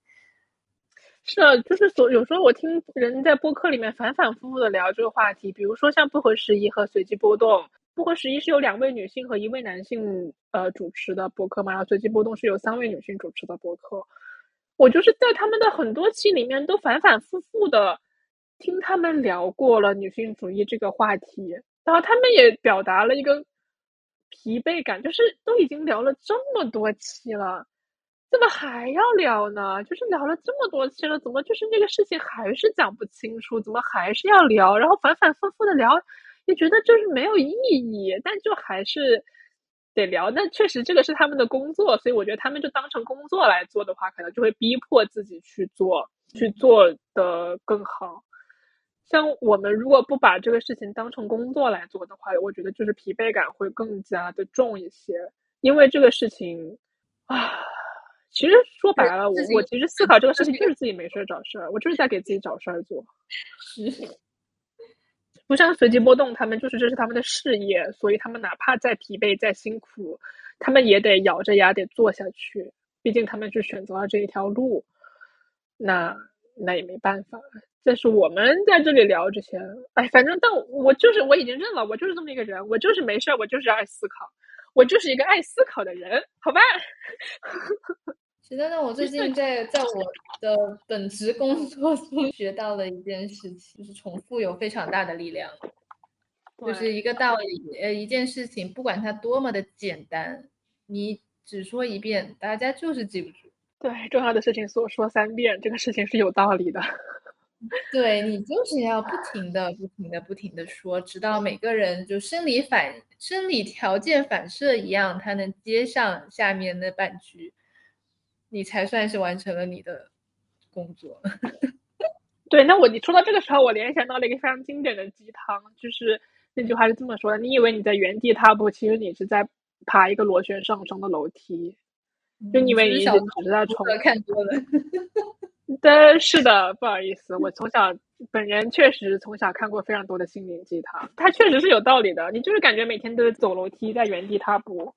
是啊，就是所有时候我听人在播客里面反反复复的聊这个话题，比如说像不合时宜和随机波动。不合时宜是由两位女性和一位男性呃主持的播客嘛，然后随机波动是由三位女性主持的播客。我就是在他们的很多期里面都反反复复的。听他们聊过了女性主义这个话题，然后他们也表达了一个疲惫感，就是都已经聊了这么多期了，怎么还要聊呢？就是聊了这么多期了，怎么就是那个事情还是讲不清楚？怎么还是要聊？然后反反复复的聊，也觉得就是没有意义，但就还是得聊。那确实这个是他们的工作，所以我觉得他们就当成工作来做的话，可能就会逼迫自己去做，去做的更好。像我们如果不把这个事情当成工作来做的话，我觉得就是疲惫感会更加的重一些。因为这个事情啊，其实说白了，我我其实思考这个事情就是自己没事找事儿，我就是在给自己找事儿做。是，[LAUGHS] 不像随机波动，他们就是这是他们的事业，所以他们哪怕再疲惫再辛苦，他们也得咬着牙得做下去。毕竟他们是选择了这一条路，那那也没办法。但是我们在这里聊这些，哎，反正但我就是我已经认了，我就是这么一个人，我就是没事儿，我就是爱思考，我就是一个爱思考的人，好吧？其实呢，我最近在在我的本职工作中 [LAUGHS] 学到了一件事情，就是重复有非常大的力量，就是一个道理，呃，一件事情，不管它多么的简单，你只说一遍，大家就是记不住。对，重要的事情说说三遍，这个事情是有道理的。对你就是要不停的、不停的、不停的说，直到每个人就生理反、生理条件反射一样，他能接上下面那半句，你才算是完成了你的工作。[LAUGHS] 对，那我你说到这个时候，我联想到了一个非常经典的鸡汤，就是那句话是这么说的：你以为你在原地踏步，其实你是在爬一个螺旋上升的楼梯。就你以为你只是在重看多了。[LAUGHS] [LAUGHS] 对，是的，不好意思，我从小本人确实从小看过非常多的心灵鸡汤，它确实是有道理的。你就是感觉每天都是走楼梯，在原地踏步，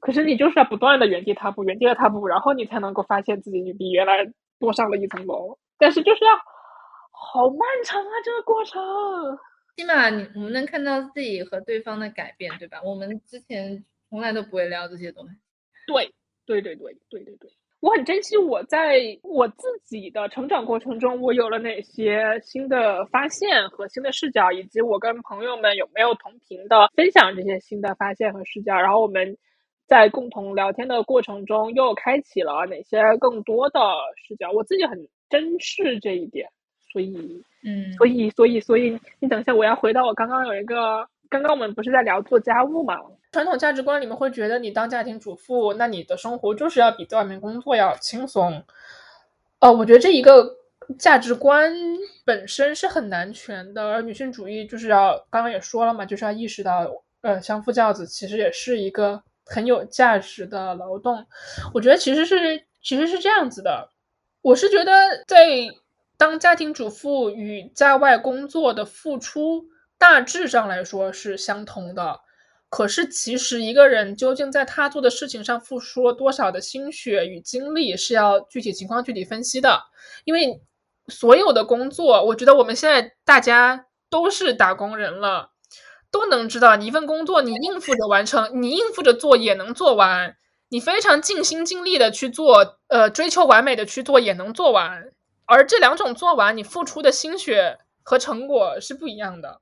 可是你就是要不断的原地踏步，原地的踏步，然后你才能够发现自己你比原来多上了一层楼。但是就是要好漫长啊，这个过程。起码你我们能看到自己和对方的改变，对吧？我们之前从来都不会聊这些东西。对，对对对对对对，我很珍惜我在我自己的成长过程中，我有了哪些新的发现和新的视角，以及我跟朋友们有没有同频的分享这些新的发现和视角，然后我们在共同聊天的过程中又开启了哪些更多的视角，我自己很珍视这一点，所以。嗯，所以，所以，所以，你等一下，我要回到我刚刚有一个，刚刚我们不是在聊做家务吗？传统价值观里面会觉得你当家庭主妇，那你的生活就是要比在外面工作要轻松。哦，我觉得这一个价值观本身是很难全的，而女性主义就是要刚刚也说了嘛，就是要意识到，呃，相夫教子其实也是一个很有价值的劳动。我觉得其实是其实是这样子的，我是觉得在。当家庭主妇与在外工作的付出大致上来说是相同的，可是其实一个人究竟在他做的事情上付出了多少的心血与精力，是要具体情况具体分析的。因为所有的工作，我觉得我们现在大家都是打工人了，都能知道，你一份工作你应付着完成，你应付着做也能做完，你非常尽心尽力的去做，呃，追求完美的去做也能做完。而这两种做完，你付出的心血和成果是不一样的。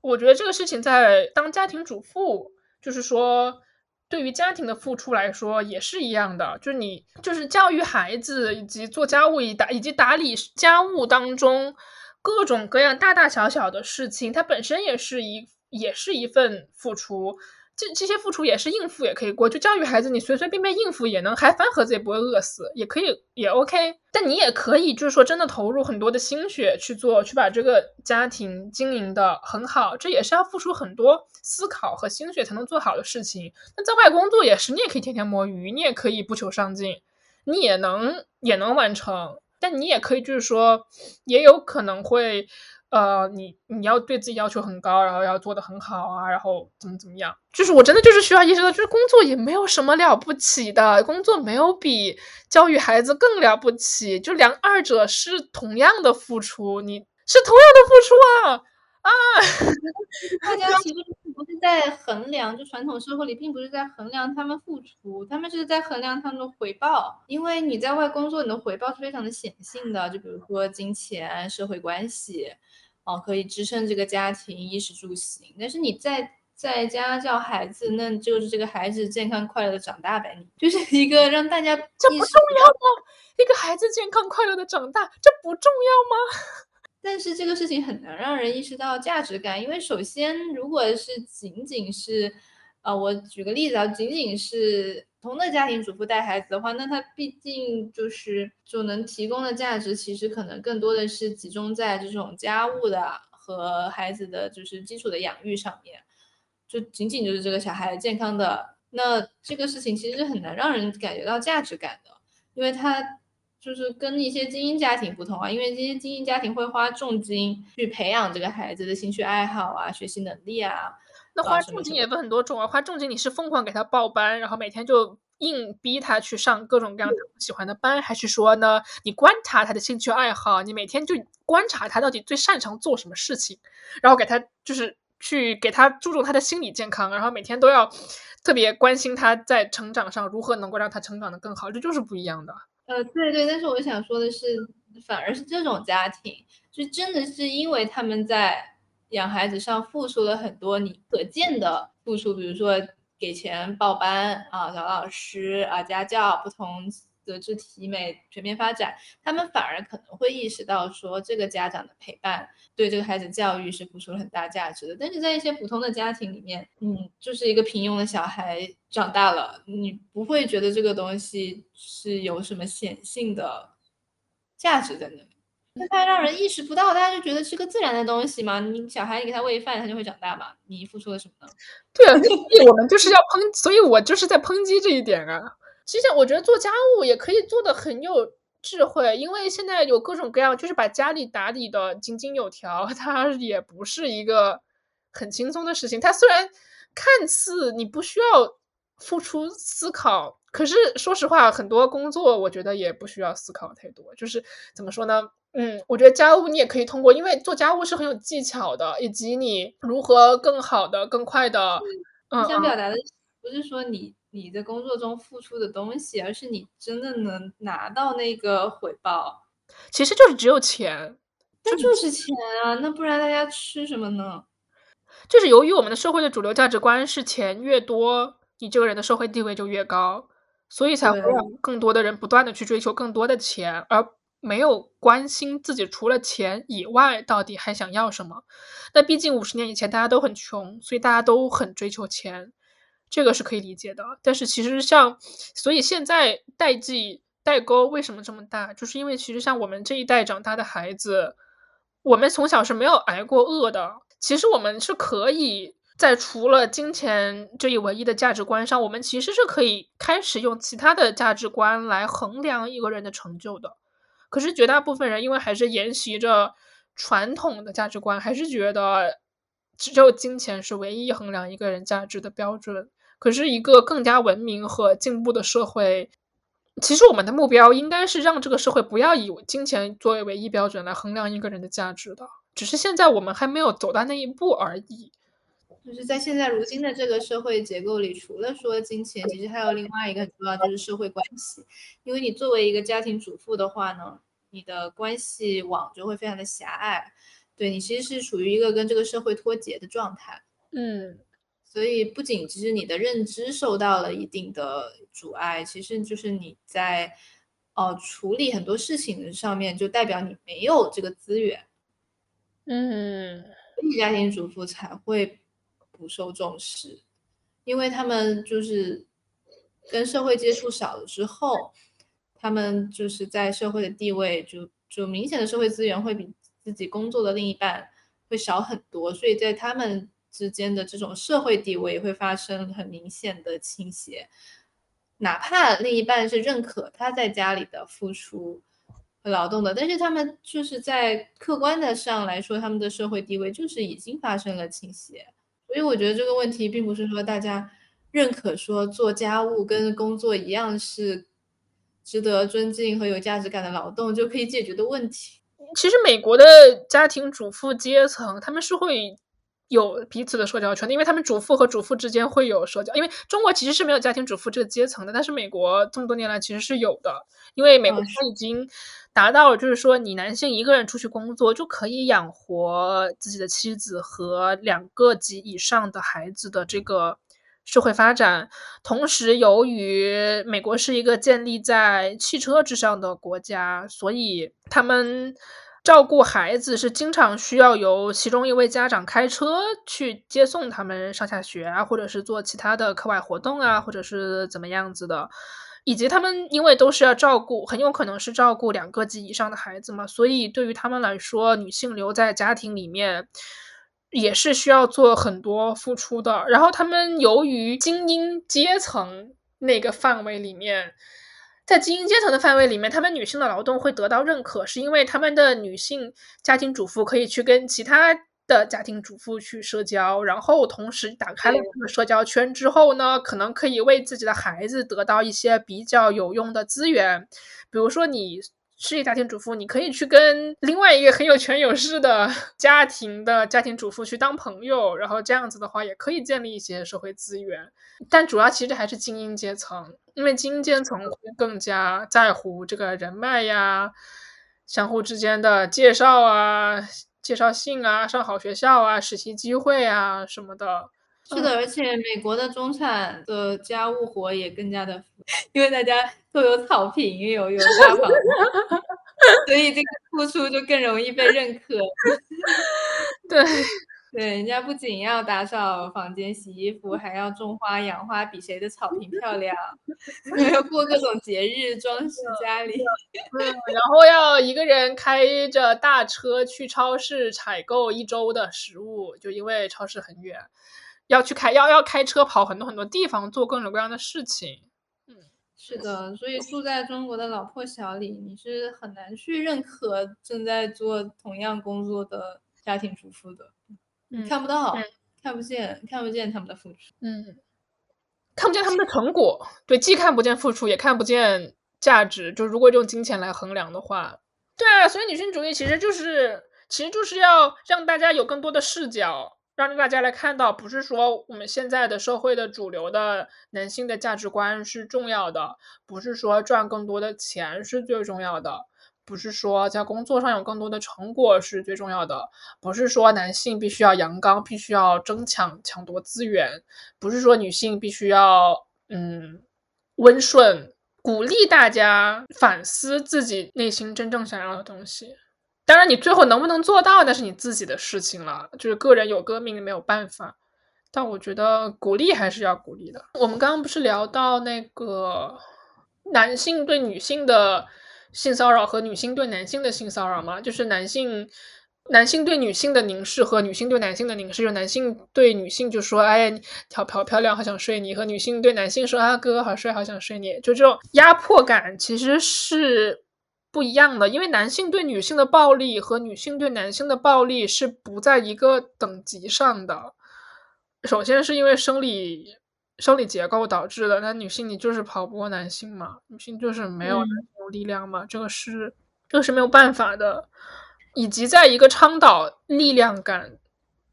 我觉得这个事情在当家庭主妇，就是说对于家庭的付出来说也是一样的。就是你就是教育孩子以及做家务以打以及打理家务当中各种各样大大小小的事情，它本身也是一也是一份付出。这这些付出也是应付也可以过，就教育孩子，你随随便便应付也能，还饭盒子也不会饿死，也可以也 OK。但你也可以就是说真的投入很多的心血去做，去把这个家庭经营的很好，这也是要付出很多思考和心血才能做好的事情。那在外工作也是，你也可以天天摸鱼，你也可以不求上进，你也能也能完成。但你也可以就是说，也有可能会。呃，你你要对自己要求很高，然后要做的很好啊，然后怎么怎么样？就是我真的就是需要意识到，就是工作也没有什么了不起的，工作没有比教育孩子更了不起，就两二者是同样的付出，你是同样的付出啊啊！[LAUGHS] 大家其实不是在衡量，就传统社会里并不是在衡量他们付出，他们是在衡量他们的回报，因为你在外工作，你的回报是非常的显性的，就比如说金钱、社会关系。哦，可以支撑这个家庭衣食住行，但是你在在家教孩子，那就是这个孩子健康快乐的长大呗，你就是 [LAUGHS] 一个让大家这不重要吗？一个孩子健康快乐的长大，这不重要吗？但是这个事情很难让人意识到价值感，因为首先，如果是仅仅是，呃，我举个例子啊，仅仅是。同的家庭主妇带孩子的话，那她毕竟就是就能提供的价值，其实可能更多的是集中在这种家务的和孩子的就是基础的养育上面，就仅仅就是这个小孩健康的，那这个事情其实是很难让人感觉到价值感的，因为他就是跟一些精英家庭不同啊，因为这些精英家庭会花重金去培养这个孩子的兴趣爱好啊、学习能力啊。那花重金也分很多种啊，花重金你是疯狂给他报班，然后每天就硬逼他去上各种各样他喜欢的班，还是说呢，你观察他的兴趣爱好，你每天就观察他到底最擅长做什么事情，然后给他就是去给他注重他的心理健康，然后每天都要特别关心他在成长上如何能够让他成长的更好，这就是不一样的。呃，对对，但是我想说的是，反而是这种家庭，就真的是因为他们在。养孩子上付出了很多你可见的付出，比如说给钱报班啊，找老师啊，家教，不同德智体美全面发展，他们反而可能会意识到说，这个家长的陪伴对这个孩子教育是付出了很大价值的。但是在一些普通的家庭里面，嗯，就是一个平庸的小孩长大了，你不会觉得这个东西是有什么显性的价值在那里。他让人意识不到，大家就觉得是个自然的东西嘛。你小孩，你给他喂饭，他就会长大嘛。你付出了什么呢？对啊，所以我们就是要抨，所以我就是在抨击这一点啊。其实我觉得做家务也可以做的很有智慧，因为现在有各种各样，就是把家里打理的井井有条，[LAUGHS] 它也不是一个很轻松的事情。它虽然看似你不需要付出思考，可是说实话，很多工作我觉得也不需要思考太多。就是怎么说呢？嗯，我觉得家务你也可以通过，因为做家务是很有技巧的，以及你如何更好的、更快的。嗯，想表达的不是说你。你的工作中付出的东西，而是你真的能拿到那个回报，其实就是只有钱，那就是钱啊，那不然大家吃什么呢？就是由于我们的社会的主流价值观是钱越多，你这个人的社会地位就越高，所以才会让更多的人不断的去追求更多的钱，而没有关心自己除了钱以外到底还想要什么。那毕竟五十年以前大家都很穷，所以大家都很追求钱。这个是可以理解的，但是其实像，所以现在代际代沟为什么这么大？就是因为其实像我们这一代长大的孩子，我们从小是没有挨过饿的。其实我们是可以在除了金钱这一唯一的价值观上，我们其实是可以开始用其他的价值观来衡量一个人的成就的。可是绝大部分人因为还是沿袭着传统的价值观，还是觉得只有金钱是唯一衡量一个人价值的标准。可是，一个更加文明和进步的社会，其实我们的目标应该是让这个社会不要以金钱作为唯一标准来衡量一个人的价值的。只是现在我们还没有走到那一步而已。就是在现在如今的这个社会结构里，除了说金钱，其实还有另外一个很重要，就是社会关系。因为你作为一个家庭主妇的话呢，你的关系网就会非常的狭隘，对你其实是处于一个跟这个社会脱节的状态。嗯。所以，不仅其实你的认知受到了一定的阻碍，其实就是你在哦处理很多事情上面，就代表你没有这个资源。嗯，家庭主妇才会不受重视，因为他们就是跟社会接触少了之后，他们就是在社会的地位就就明显的社会资源会比自己工作的另一半会少很多，所以在他们。之间的这种社会地位会发生很明显的倾斜，哪怕另一半是认可他在家里的付出和劳动的，但是他们就是在客观的上来说，他们的社会地位就是已经发生了倾斜。所以我觉得这个问题并不是说大家认可说做家务跟工作一样是值得尊敬和有价值感的劳动就可以解决的问题。其实美国的家庭主妇阶层他们是会。有彼此的社交圈，因为他们主妇和主妇之间会有社交。因为中国其实是没有家庭主妇这个阶层的，但是美国这么多年来其实是有的。因为美国它已经达到了，就是说你男性一个人出去工作就可以养活自己的妻子和两个及以上的孩子的这个社会发展。同时，由于美国是一个建立在汽车之上的国家，所以他们。照顾孩子是经常需要由其中一位家长开车去接送他们上下学啊，或者是做其他的课外活动啊，或者是怎么样子的。以及他们因为都是要照顾，很有可能是照顾两个及以上的孩子嘛，所以对于他们来说，女性留在家庭里面也是需要做很多付出的。然后他们由于精英阶层那个范围里面。在精英阶层的范围里面，他们女性的劳动会得到认可，是因为他们的女性家庭主妇可以去跟其他的家庭主妇去社交，然后同时打开了这个社交圈之后呢，可能可以为自己的孩子得到一些比较有用的资源，比如说你。事业家庭主妇，你可以去跟另外一个很有权有势的 [LAUGHS] 家庭的家庭主妇去当朋友，然后这样子的话也可以建立一些社会资源。但主要其实还是精英阶层，因为精英阶层会更加在乎这个人脉呀、相互之间的介绍啊、介绍信啊、上好学校啊、实习机会啊什么的。是的，而且美国的中产的家务活也更加的，因为大家都有草坪，有有大房子，[LAUGHS] 所以这个付出就更容易被认可。[LAUGHS] 对。[LAUGHS] 对，人家不仅要打扫房间、洗衣服，还要种花、养花，比谁的草坪漂亮，还要过各种节日，装饰家里。嗯，然后要一个人开着大车去超市采购一周的食物，就因为超市很远。要去开要要开车跑很多很多地方做各种各样的事情，嗯，是的，所以住在中国的老破小里，你是很难去认可正在做同样工作的家庭主妇的，嗯看不到，嗯看不见，看不见他们的付出。嗯，看不见他们的成果，对，既看不见付出，也看不见价值。就如果用金钱来衡量的话，对啊，所以女性主义其实就是，其实就是要让大家有更多的视角，让大家来看到，不是说我们现在的社会的主流的男性的价值观是重要的，不是说赚更多的钱是最重要的。不是说在工作上有更多的成果是最重要的，不是说男性必须要阳刚，必须要争抢抢夺资源，不是说女性必须要嗯温顺，鼓励大家反思自己内心真正想要的东西。当然，你最后能不能做到，那是你自己的事情了，就是个人有个命，没有办法。但我觉得鼓励还是要鼓励的。我们刚刚不是聊到那个男性对女性的性骚扰和女性对男性的性骚扰吗？就是男性男性对女性的凝视和女性对男性的凝视，就男性对女性就说：“哎，你好漂漂亮，好想睡你。”和女性对男性说：“啊，哥哥好帅，好想睡你。”就这种压迫感其实是不一样的，因为男性对女性的暴力和女性对男性的暴力是不在一个等级上的。首先是因为生理生理结构导致的，那女性你就是跑不过男性嘛，女性就是没有力量嘛，这个是这个是没有办法的。以及在一个倡导力量感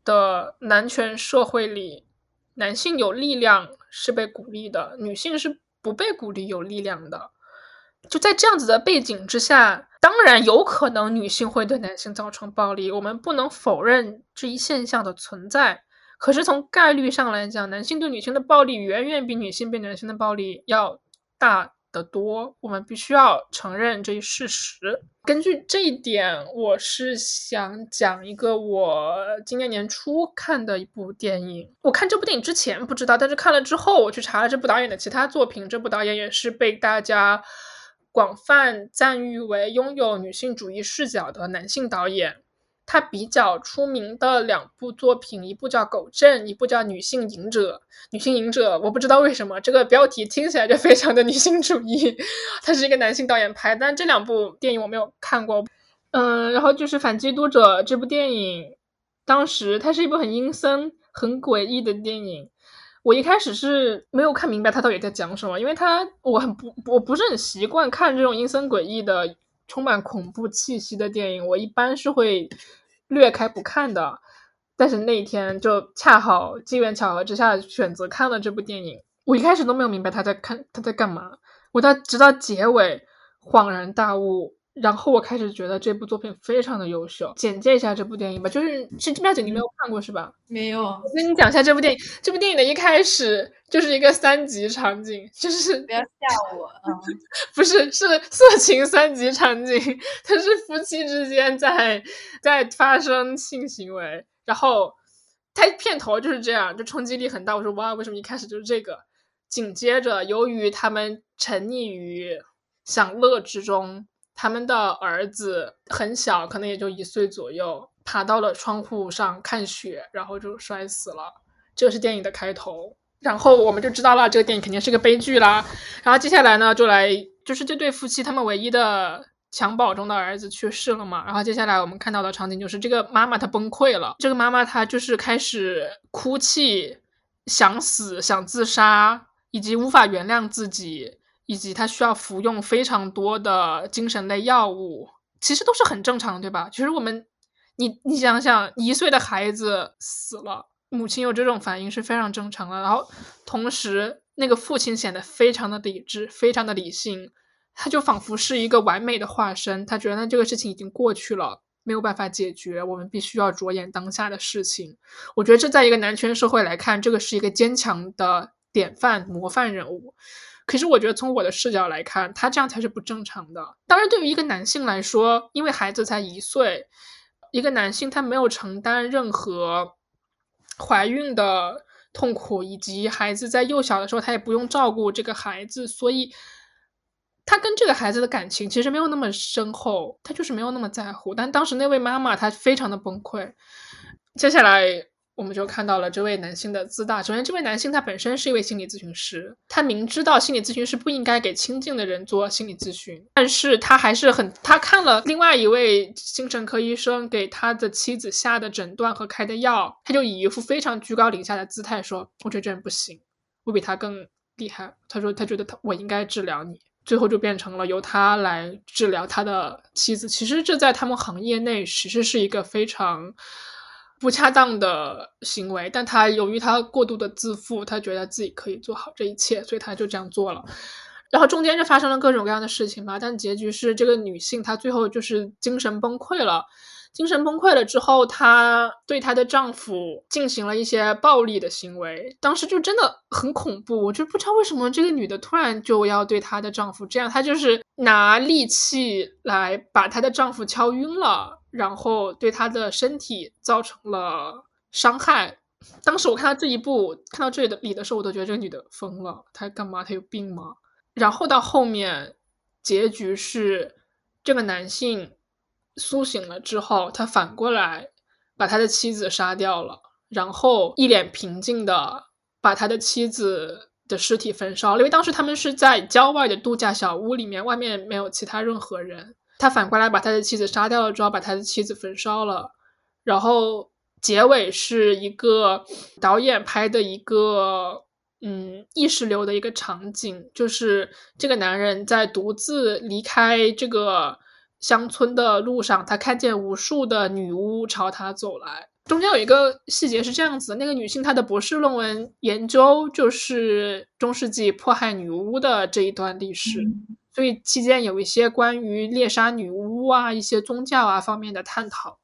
的男权社会里，男性有力量是被鼓励的，女性是不被鼓励有力量的。就在这样子的背景之下，当然有可能女性会对男性造成暴力，我们不能否认这一现象的存在。可是从概率上来讲，男性对女性的暴力远远比女性对男性的暴力要大得多，我们必须要承认这一事实。根据这一点，我是想讲一个我今年年初看的一部电影。我看这部电影之前不知道，但是看了之后，我去查了这部导演的其他作品。这部导演也是被大家广泛赞誉为拥有女性主义视角的男性导演。他比较出名的两部作品，一部叫《狗镇》，一部叫《女性隐者》。女性隐者，我不知道为什么这个标题听起来就非常的女性主义。他是一个男性导演拍，但这两部电影我没有看过。嗯，然后就是《反基督者》这部电影，当时它是一部很阴森、很诡异的电影。我一开始是没有看明白他到底在讲什么，因为他我很不我不是很习惯看这种阴森诡异的。充满恐怖气息的电影，我一般是会略开不看的。但是那一天就恰好机缘巧合之下选择看了这部电影。我一开始都没有明白他在看他在干嘛，我到直到结尾恍然大悟，然后我开始觉得这部作品非常的优秀。简介一下这部电影吧，就是是妙姐你没有看过是吧？没有，我跟你讲一下这部电影。这部电影的一开始就是一个三级场景，就是 [LAUGHS] 不要吓我啊！不是，是色情三级场景，它是夫妻之间在在发生性行为，然后它片头就是这样，就冲击力很大。我说哇，为什么一开始就是这个？紧接着，由于他们沉溺于享乐之中，他们的儿子很小，可能也就一岁左右，爬到了窗户上看雪，然后就摔死了。这是电影的开头。然后我们就知道了，这个电影肯定是个悲剧啦。然后接下来呢，就来就是这对夫妻他们唯一的襁褓中的儿子去世了嘛。然后接下来我们看到的场景就是这个妈妈她崩溃了，这个妈妈她就是开始哭泣，想死，想自杀，以及无法原谅自己，以及他需要服用非常多的精神类药物，其实都是很正常，对吧？其实我们，你你想想，一岁的孩子死了。母亲有这种反应是非常正常的，然后同时那个父亲显得非常的理智，非常的理性，他就仿佛是一个完美的化身。他觉得这个事情已经过去了，没有办法解决，我们必须要着眼当下的事情。我觉得这在一个男权社会来看，这个是一个坚强的典范、模范人物。可是我觉得从我的视角来看，他这样才是不正常的。当然，对于一个男性来说，因为孩子才一岁，一个男性他没有承担任何。怀孕的痛苦，以及孩子在幼小的时候，他也不用照顾这个孩子，所以他跟这个孩子的感情其实没有那么深厚，他就是没有那么在乎。但当时那位妈妈她非常的崩溃。接下来我们就看到了这位男性的自大。首先，这位男性他本身是一位心理咨询师，他明知道心理咨询师不应该给亲近的人做心理咨询，但是他还是很，他看了另外一位精神科医生给他的妻子下的诊断和开的药，他就以一副非常居高临下的姿态说：“我觉得这人不行，我比他更厉害。”他说他觉得他我应该治疗你，最后就变成了由他来治疗他的妻子。其实这在他们行业内其实是一个非常。不恰当的行为，但他由于他过度的自负，他觉得自己可以做好这一切，所以他就这样做了。然后中间就发生了各种各样的事情嘛，但结局是这个女性她最后就是精神崩溃了。精神崩溃了之后，她对她的丈夫进行了一些暴力的行为，当时就真的很恐怖。我就不知道为什么这个女的突然就要对她的丈夫这样，她就是拿利器来把她的丈夫敲晕了。然后对他的身体造成了伤害。当时我看到这一步，看到这里的时候，我都觉得这个女的疯了，她干嘛？她有病吗？然后到后面，结局是这个男性苏醒了之后，他反过来把他的妻子杀掉了，然后一脸平静的把他的妻子的尸体焚烧。因为当时他们是在郊外的度假小屋里面，外面没有其他任何人。他反过来把他的妻子杀掉了之后，把他的妻子焚烧了，然后结尾是一个导演拍的一个嗯意识流的一个场景，就是这个男人在独自离开这个乡村的路上，他看见无数的女巫朝他走来。中间有一个细节是这样子的：那个女性她的博士论文研究就是中世纪迫害女巫的这一段历史。所以期间有一些关于猎杀女巫啊、一些宗教啊方面的探讨。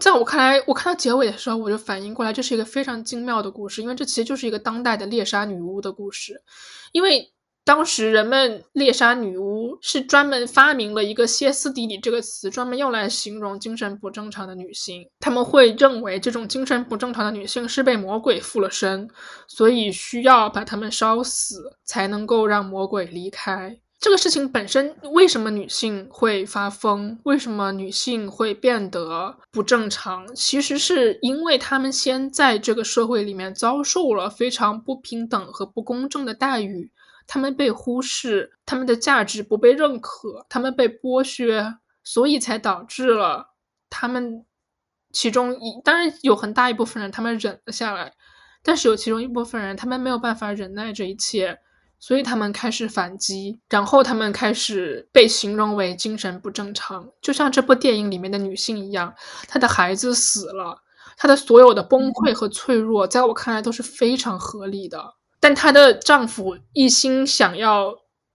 在我看来，我看到结尾的时候，我就反应过来，这是一个非常精妙的故事，因为这其实就是一个当代的猎杀女巫的故事。因为当时人们猎杀女巫是专门发明了一个歇斯底里这个词，专门用来形容精神不正常的女性。他们会认为这种精神不正常的女性是被魔鬼附了身，所以需要把她们烧死，才能够让魔鬼离开。这个事情本身，为什么女性会发疯？为什么女性会变得不正常？其实是因为她们先在这个社会里面遭受了非常不平等和不公正的待遇，她们被忽视，她们的价值不被认可，她们被剥削，所以才导致了她们其中一当然有很大一部分人他们忍了下来，但是有其中一部分人他们没有办法忍耐这一切。所以他们开始反击，然后他们开始被形容为精神不正常，就像这部电影里面的女性一样，她的孩子死了，她的所有的崩溃和脆弱，在我看来都是非常合理的。但她的丈夫一心想要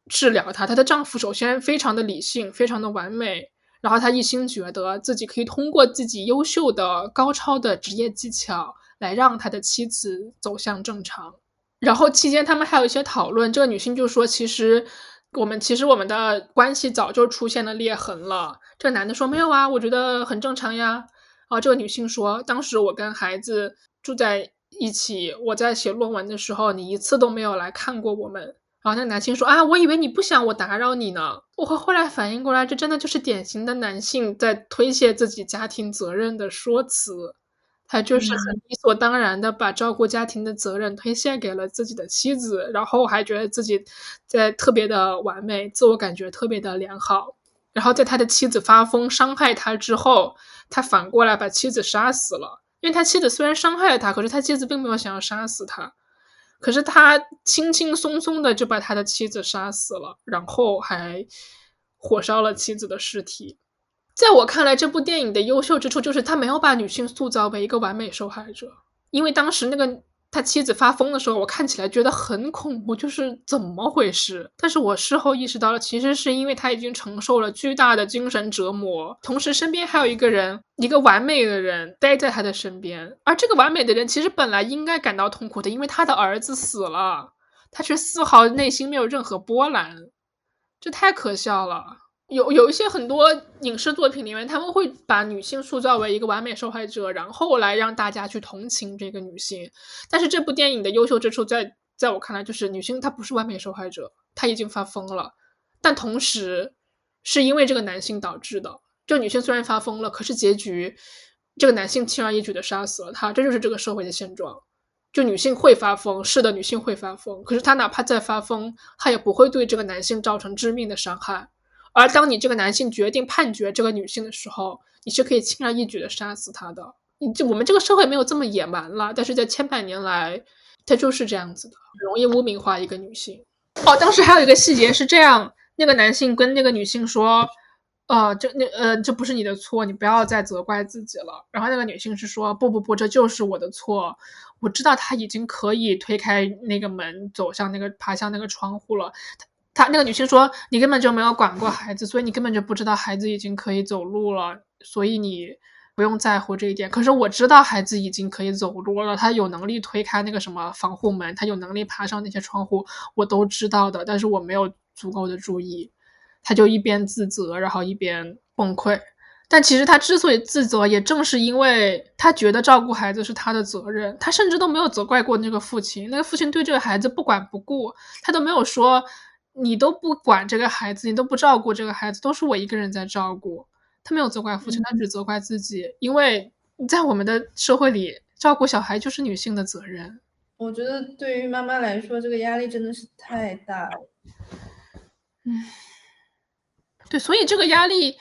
治疗她，她的丈夫首先非常的理性，非常的完美，然后他一心觉得自己可以通过自己优秀的、高超的职业技巧来让他的妻子走向正常。然后期间，他们还有一些讨论。这个女性就说：“其实我们其实我们的关系早就出现了裂痕了。”这个男的说：“没有啊，我觉得很正常呀。”啊，这个女性说：“当时我跟孩子住在一起，我在写论文的时候，你一次都没有来看过我们。”然后那男性说：“啊，我以为你不想我打扰你呢。”我后来反应过来，这真的就是典型的男性在推卸自己家庭责任的说辞。他就是很理所当然的把照顾家庭的责任推卸给了自己的妻子，然后还觉得自己在特别的完美，自我感觉特别的良好。然后在他的妻子发疯伤害他之后，他反过来把妻子杀死了。因为他妻子虽然伤害了他，可是他妻子并没有想要杀死他，可是他轻轻松松的就把他的妻子杀死了，然后还火烧了妻子的尸体。在我看来，这部电影的优秀之处就是他没有把女性塑造为一个完美受害者。因为当时那个他妻子发疯的时候，我看起来觉得很恐怖，就是怎么回事？但是我事后意识到了，其实是因为他已经承受了巨大的精神折磨，同时身边还有一个人，一个完美的人待在他的身边，而这个完美的人其实本来应该感到痛苦的，因为他的儿子死了，他却丝毫内心没有任何波澜，这太可笑了。有有一些很多影视作品里面，他们会把女性塑造为一个完美受害者，然后来让大家去同情这个女性。但是这部电影的优秀之处，在在我看来，就是女性她不是完美受害者，她已经发疯了，但同时是因为这个男性导致的。就女性虽然发疯了，可是结局这个男性轻而易举的杀死了她，这就是这个社会的现状。就女性会发疯，是的，女性会发疯。可是她哪怕再发疯，她也不会对这个男性造成致命的伤害。而当你这个男性决定判决这个女性的时候，你是可以轻而易举的杀死她的。你就我们这个社会没有这么野蛮了，但是在千百年来，它就是这样子的，容易污名化一个女性。哦，当时还有一个细节是这样，那个男性跟那个女性说。呃，这那呃，这不是你的错，你不要再责怪自己了。然后那个女性是说，不不不，这就是我的错。我知道他已经可以推开那个门，走向那个爬向那个窗户了。他那个女性说，你根本就没有管过孩子，所以你根本就不知道孩子已经可以走路了，所以你不用在乎这一点。可是我知道孩子已经可以走路了，他有能力推开那个什么防护门，他有能力爬上那些窗户，我都知道的，但是我没有足够的注意。他就一边自责，然后一边崩溃。但其实他之所以自责，也正是因为他觉得照顾孩子是他的责任。他甚至都没有责怪过那个父亲，那个父亲对这个孩子不管不顾，他都没有说你都不管这个孩子，你都不照顾这个孩子，都是我一个人在照顾。他没有责怪父亲，他只责怪自己，因为在我们的社会里，照顾小孩就是女性的责任。我觉得对于妈妈来说，这个压力真的是太大了。嗯。对，所以这个压力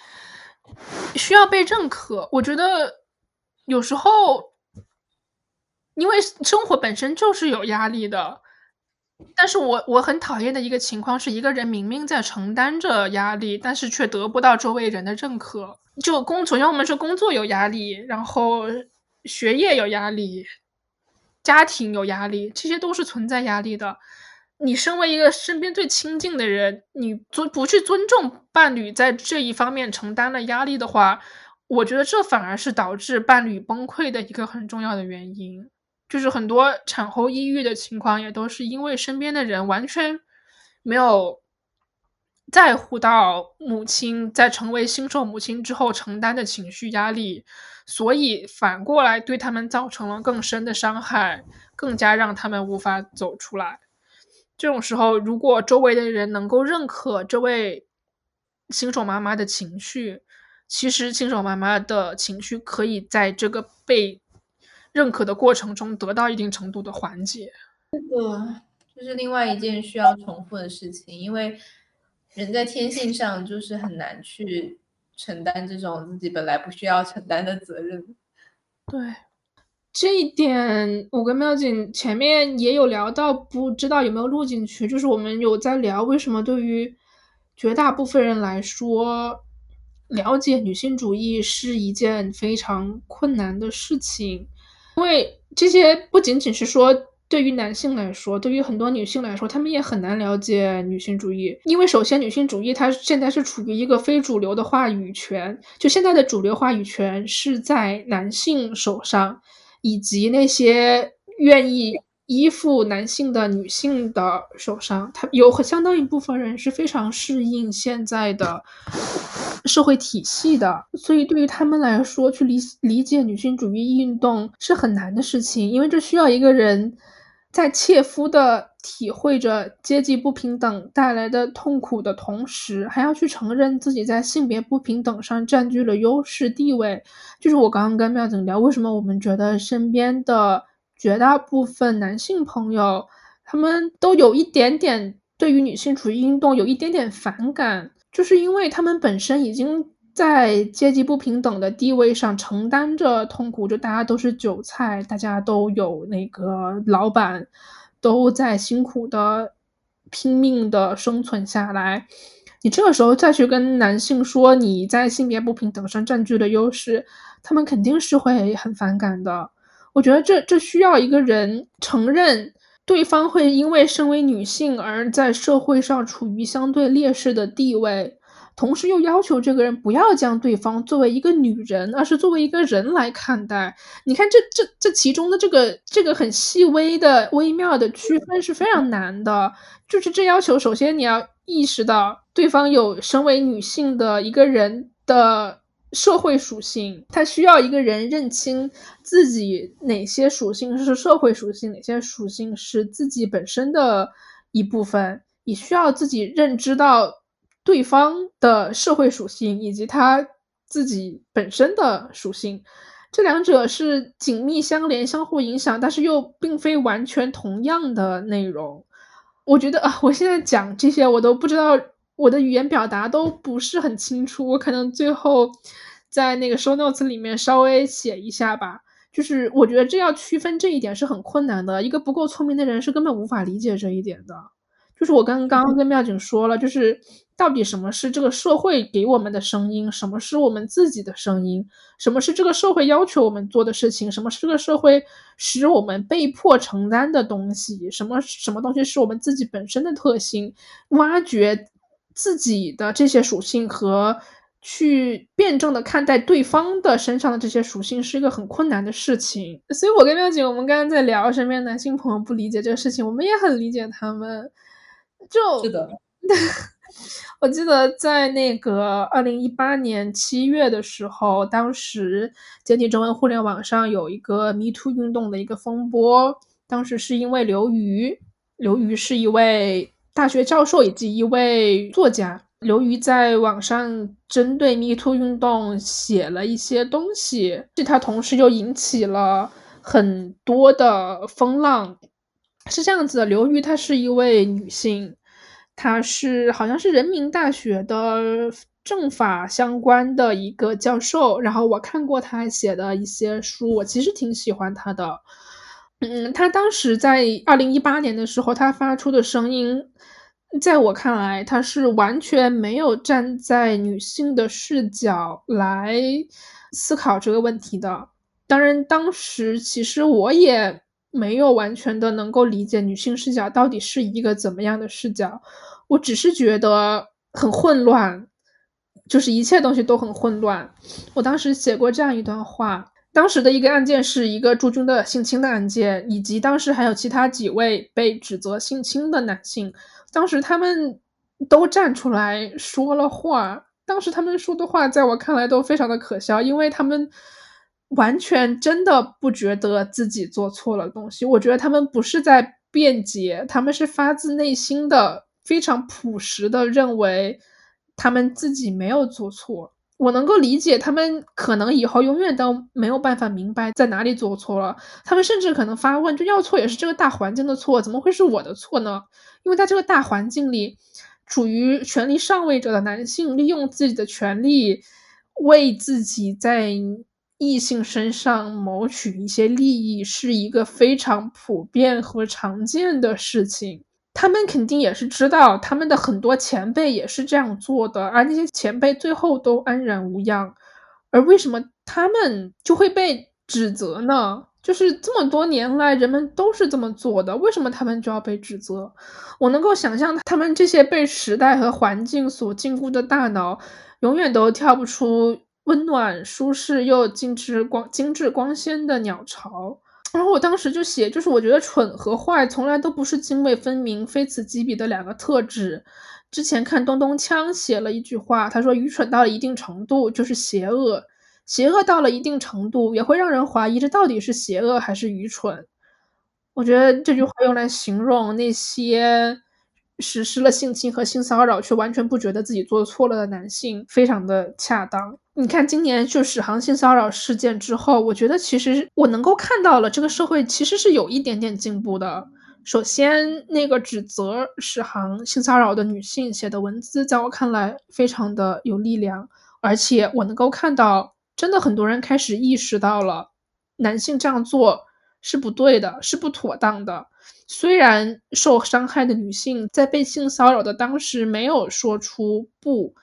需要被认可。我觉得有时候，因为生活本身就是有压力的，但是我我很讨厌的一个情况是，一个人明明在承担着压力，但是却得不到周围人的认可。就工，首先我们说工作有压力，然后学业有压力，家庭有压力，这些都是存在压力的。你身为一个身边最亲近的人，你尊不去尊重伴侣在这一方面承担了压力的话，我觉得这反而是导致伴侣崩溃的一个很重要的原因。就是很多产后抑郁的情况，也都是因为身边的人完全没有在乎到母亲在成为新手母亲之后承担的情绪压力，所以反过来对他们造成了更深的伤害，更加让他们无法走出来。这种时候，如果周围的人能够认可这位新手妈妈的情绪，其实新手妈妈的情绪可以在这个被认可的过程中得到一定程度的缓解。这个这是另外一件需要重复的事情，因为人在天性上就是很难去承担这种自己本来不需要承担的责任。对。这一点我跟妙景前面也有聊到，不知道有没有录进去。就是我们有在聊，为什么对于绝大部分人来说，了解女性主义是一件非常困难的事情。因为这些不仅仅是说对于男性来说，对于很多女性来说，她们也很难了解女性主义。因为首先，女性主义它现在是处于一个非主流的话语权，就现在的主流话语权是在男性手上。以及那些愿意依附男性的女性的手上，他有相当一部分人是非常适应现在的社会体系的，所以对于他们来说，去理理解女性主义运动是很难的事情，因为这需要一个人。在切肤的体会着阶级不平等带来的痛苦的同时，还要去承认自己在性别不平等上占据了优势地位。就是我刚刚跟妙景聊，为什么我们觉得身边的绝大部分男性朋友，他们都有一点点对于女性主义运动有一点点反感，就是因为他们本身已经。在阶级不平等的地位上承担着痛苦，就大家都是韭菜，大家都有那个老板，都在辛苦的拼命的生存下来。你这个时候再去跟男性说你在性别不平等上占据了优势，他们肯定是会很反感的。我觉得这这需要一个人承认对方会因为身为女性而在社会上处于相对劣势的地位。同时又要求这个人不要将对方作为一个女人，而是作为一个人来看待。你看，这这这其中的这个这个很细微的微妙的区分是非常难的。就是这要求，首先你要意识到对方有身为女性的一个人的社会属性，他需要一个人认清自己哪些属性是社会属性，哪些属性是自己本身的一部分，你需要自己认知到。对方的社会属性以及他自己本身的属性，这两者是紧密相连、相互影响，但是又并非完全同样的内容。我觉得啊，我现在讲这些，我都不知道我的语言表达都不是很清楚，我可能最后在那个 show notes 里面稍微写一下吧。就是我觉得这要区分这一点是很困难的，一个不够聪明的人是根本无法理解这一点的。就是我刚刚跟妙景说了，就是到底什么是这个社会给我们的声音，什么是我们自己的声音，什么是这个社会要求我们做的事情，什么是这个社会使我们被迫承担的东西，什么什么东西是我们自己本身的特性，挖掘自己的这些属性和。去辩证的看待对方的身上的这些属性是一个很困难的事情，所以我跟妙姐，我们刚刚在聊身边男性朋友不理解这个事情，我们也很理解他们。就是的，[LAUGHS] 我记得在那个二零一八年七月的时候，当时简体中文互联网上有一个 Me Too 运动的一个风波，当时是因为刘瑜，刘瑜是一位大学教授以及一位作家。刘瑜在网上针对 Me Too 运动写了一些东西，他同时又引起了很多的风浪。是这样子的，刘瑜她是一位女性，她是好像是人民大学的政法相关的一个教授。然后我看过她写的一些书，我其实挺喜欢她的。嗯，他当时在二零一八年的时候，他发出的声音。在我看来，他是完全没有站在女性的视角来思考这个问题的。当然，当时其实我也没有完全的能够理解女性视角到底是一个怎么样的视角。我只是觉得很混乱，就是一切东西都很混乱。我当时写过这样一段话：当时的一个案件是一个驻军的性侵的案件，以及当时还有其他几位被指责性侵的男性。当时他们都站出来说了话，当时他们说的话在我看来都非常的可笑，因为他们完全真的不觉得自己做错了东西。我觉得他们不是在辩解，他们是发自内心的、非常朴实的认为他们自己没有做错。我能够理解他们可能以后永远都没有办法明白在哪里做错了，他们甚至可能发问：就要错也是这个大环境的错，怎么会是我的错呢？因为在这个大环境里，处于权力上位者的男性利用自己的权利，为自己在异性身上谋取一些利益，是一个非常普遍和常见的事情。他们肯定也是知道，他们的很多前辈也是这样做的，而那些前辈最后都安然无恙。而为什么他们就会被指责呢？就是这么多年来，人们都是这么做的，为什么他们就要被指责？我能够想象，他们这些被时代和环境所禁锢的大脑，永远都跳不出温暖、舒适又精致光、精致光鲜的鸟巢。然后我当时就写，就是我觉得蠢和坏从来都不是泾渭分明、非此即彼的两个特质。之前看东东锵写了一句话，他说：“愚蠢到了一定程度就是邪恶。”邪恶到了一定程度，也会让人怀疑这到底是邪恶还是愚蠢。我觉得这句话用来形容那些实施了性侵和性骚扰却完全不觉得自己做错了的男性，非常的恰当。你看，今年就史航性骚扰事件之后，我觉得其实我能够看到了这个社会其实是有一点点进步的。首先，那个指责史航性骚扰的女性写的文字，在我看来非常的有力量，而且我能够看到。真的很多人开始意识到了，男性这样做是不对的，是不妥当的。虽然受伤害的女性在被性骚扰的当时没有说出不，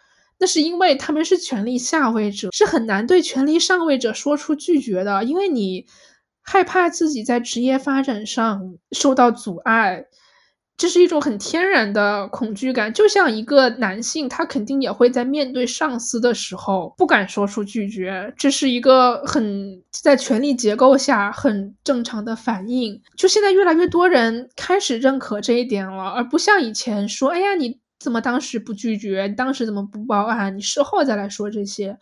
那是因为他们是权力下位者，是很难对权力上位者说出拒绝的，因为你害怕自己在职业发展上受到阻碍。这是一种很天然的恐惧感，就像一个男性，他肯定也会在面对上司的时候不敢说出拒绝，这是一个很在权力结构下很正常的反应。就现在越来越多人开始认可这一点了，而不像以前说：“哎呀，你怎么当时不拒绝？你当时怎么不报案？你事后再来说这些。”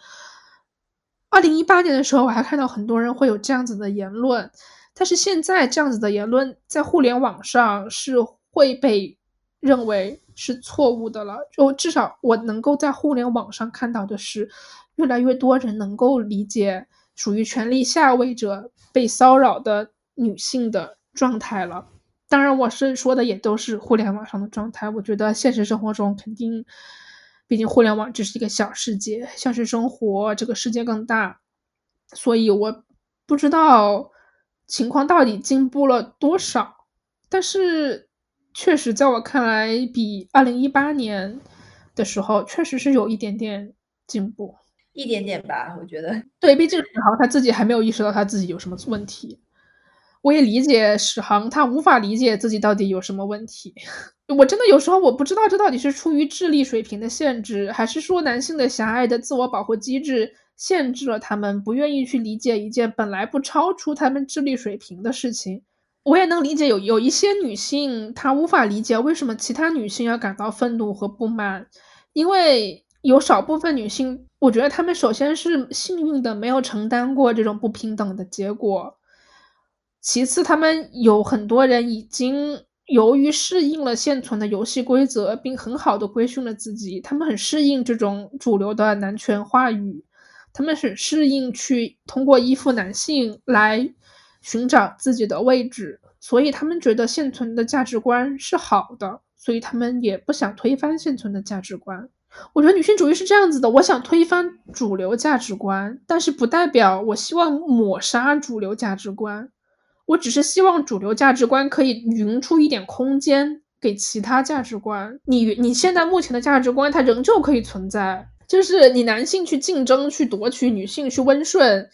二零一八年的时候，我还看到很多人会有这样子的言论，但是现在这样子的言论在互联网上是。会被认为是错误的了。就至少我能够在互联网上看到的是，越来越多人能够理解属于权力下位者被骚扰的女性的状态了。当然，我是说的也都是互联网上的状态。我觉得现实生活中肯定，毕竟互联网只是一个小世界，现实生活这个世界更大，所以我不知道情况到底进步了多少。但是，确实在我看来，比二零一八年的时候，确实是有一点点进步，一点点吧。我觉得，对，毕竟史航他自己还没有意识到他自己有什么问题。我也理解史航，他无法理解自己到底有什么问题。[LAUGHS] 我真的有时候我不知道，这到底是出于智力水平的限制，还是说男性的狭隘的自我保护机制限制了他们，不愿意去理解一件本来不超出他们智力水平的事情。我也能理解有有一些女性，她无法理解为什么其他女性要感到愤怒和不满，因为有少部分女性，我觉得她们首先是幸运的，没有承担过这种不平等的结果。其次，他们有很多人已经由于适应了现存的游戏规则，并很好的规训了自己。他们很适应这种主流的男权话语，他们很适应去通过依附男性来寻找自己的位置，所以他们觉得现存的价值观是好的，所以他们也不想推翻现存的价值观。我觉得女性主义是这样子的：我想推翻主流价值观，但是不代表我希望抹杀主流价值观。我只是希望主流价值观可以匀出一点空间给其他价值观。你你现在目前的价值观，它仍旧可以存在。就是你男性去竞争、去夺取，女性去温顺，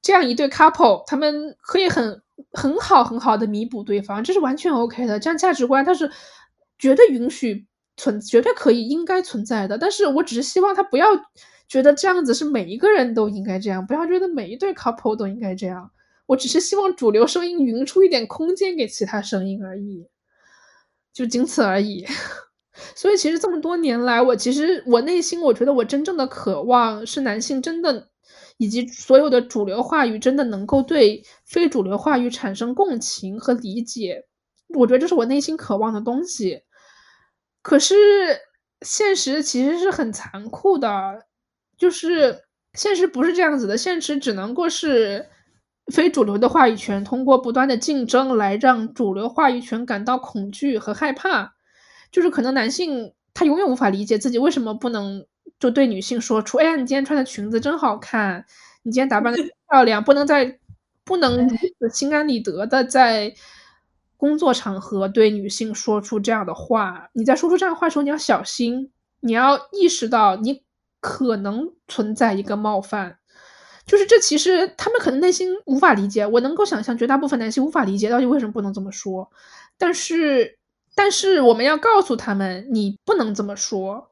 这样一对 couple，他们可以很很好很好的弥补对方，这是完全 OK 的。这样价值观它是绝对允许存，绝对可以应该存在的。但是我只是希望他不要觉得这样子是每一个人都应该这样，不要觉得每一对 couple 都应该这样。我只是希望主流声音匀出一点空间给其他声音而已，就仅此而已。[LAUGHS] 所以其实这么多年来，我其实我内心我觉得我真正的渴望是男性真的以及所有的主流话语真的能够对非主流话语产生共情和理解。我觉得这是我内心渴望的东西。可是现实其实是很残酷的，就是现实不是这样子的，现实只能够是。非主流的话语权通过不断的竞争来让主流话语权感到恐惧和害怕，就是可能男性他永远无法理解自己为什么不能就对女性说出：“哎呀，你今天穿的裙子真好看，你今天打扮的漂亮。”不能在不能心安理得的在工作场合对女性说出这样的话。你在说出这样的话的时候，你要小心，你要意识到你可能存在一个冒犯。就是这，其实他们可能内心无法理解。我能够想象，绝大部分男性无法理解到底为什么不能这么说。但是，但是我们要告诉他们，你不能这么说。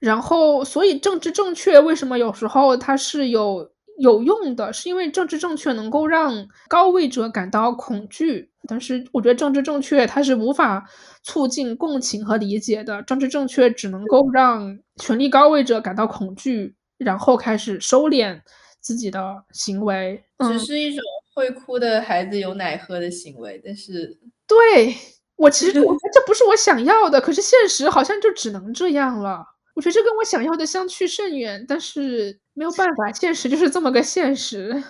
然后，所以政治正确为什么有时候它是有有用的？是因为政治正确能够让高位者感到恐惧。但是，我觉得政治正确它是无法促进共情和理解的。政治正确只能够让权力高位者感到恐惧，然后开始收敛。自己的行为只是一种会哭的孩子有奶喝的行为，但是对我其实我觉得这不是我想要的，可是现实好像就只能这样了。我觉得这跟我想要的相去甚远，但是没有办法，现实就是这么个现实。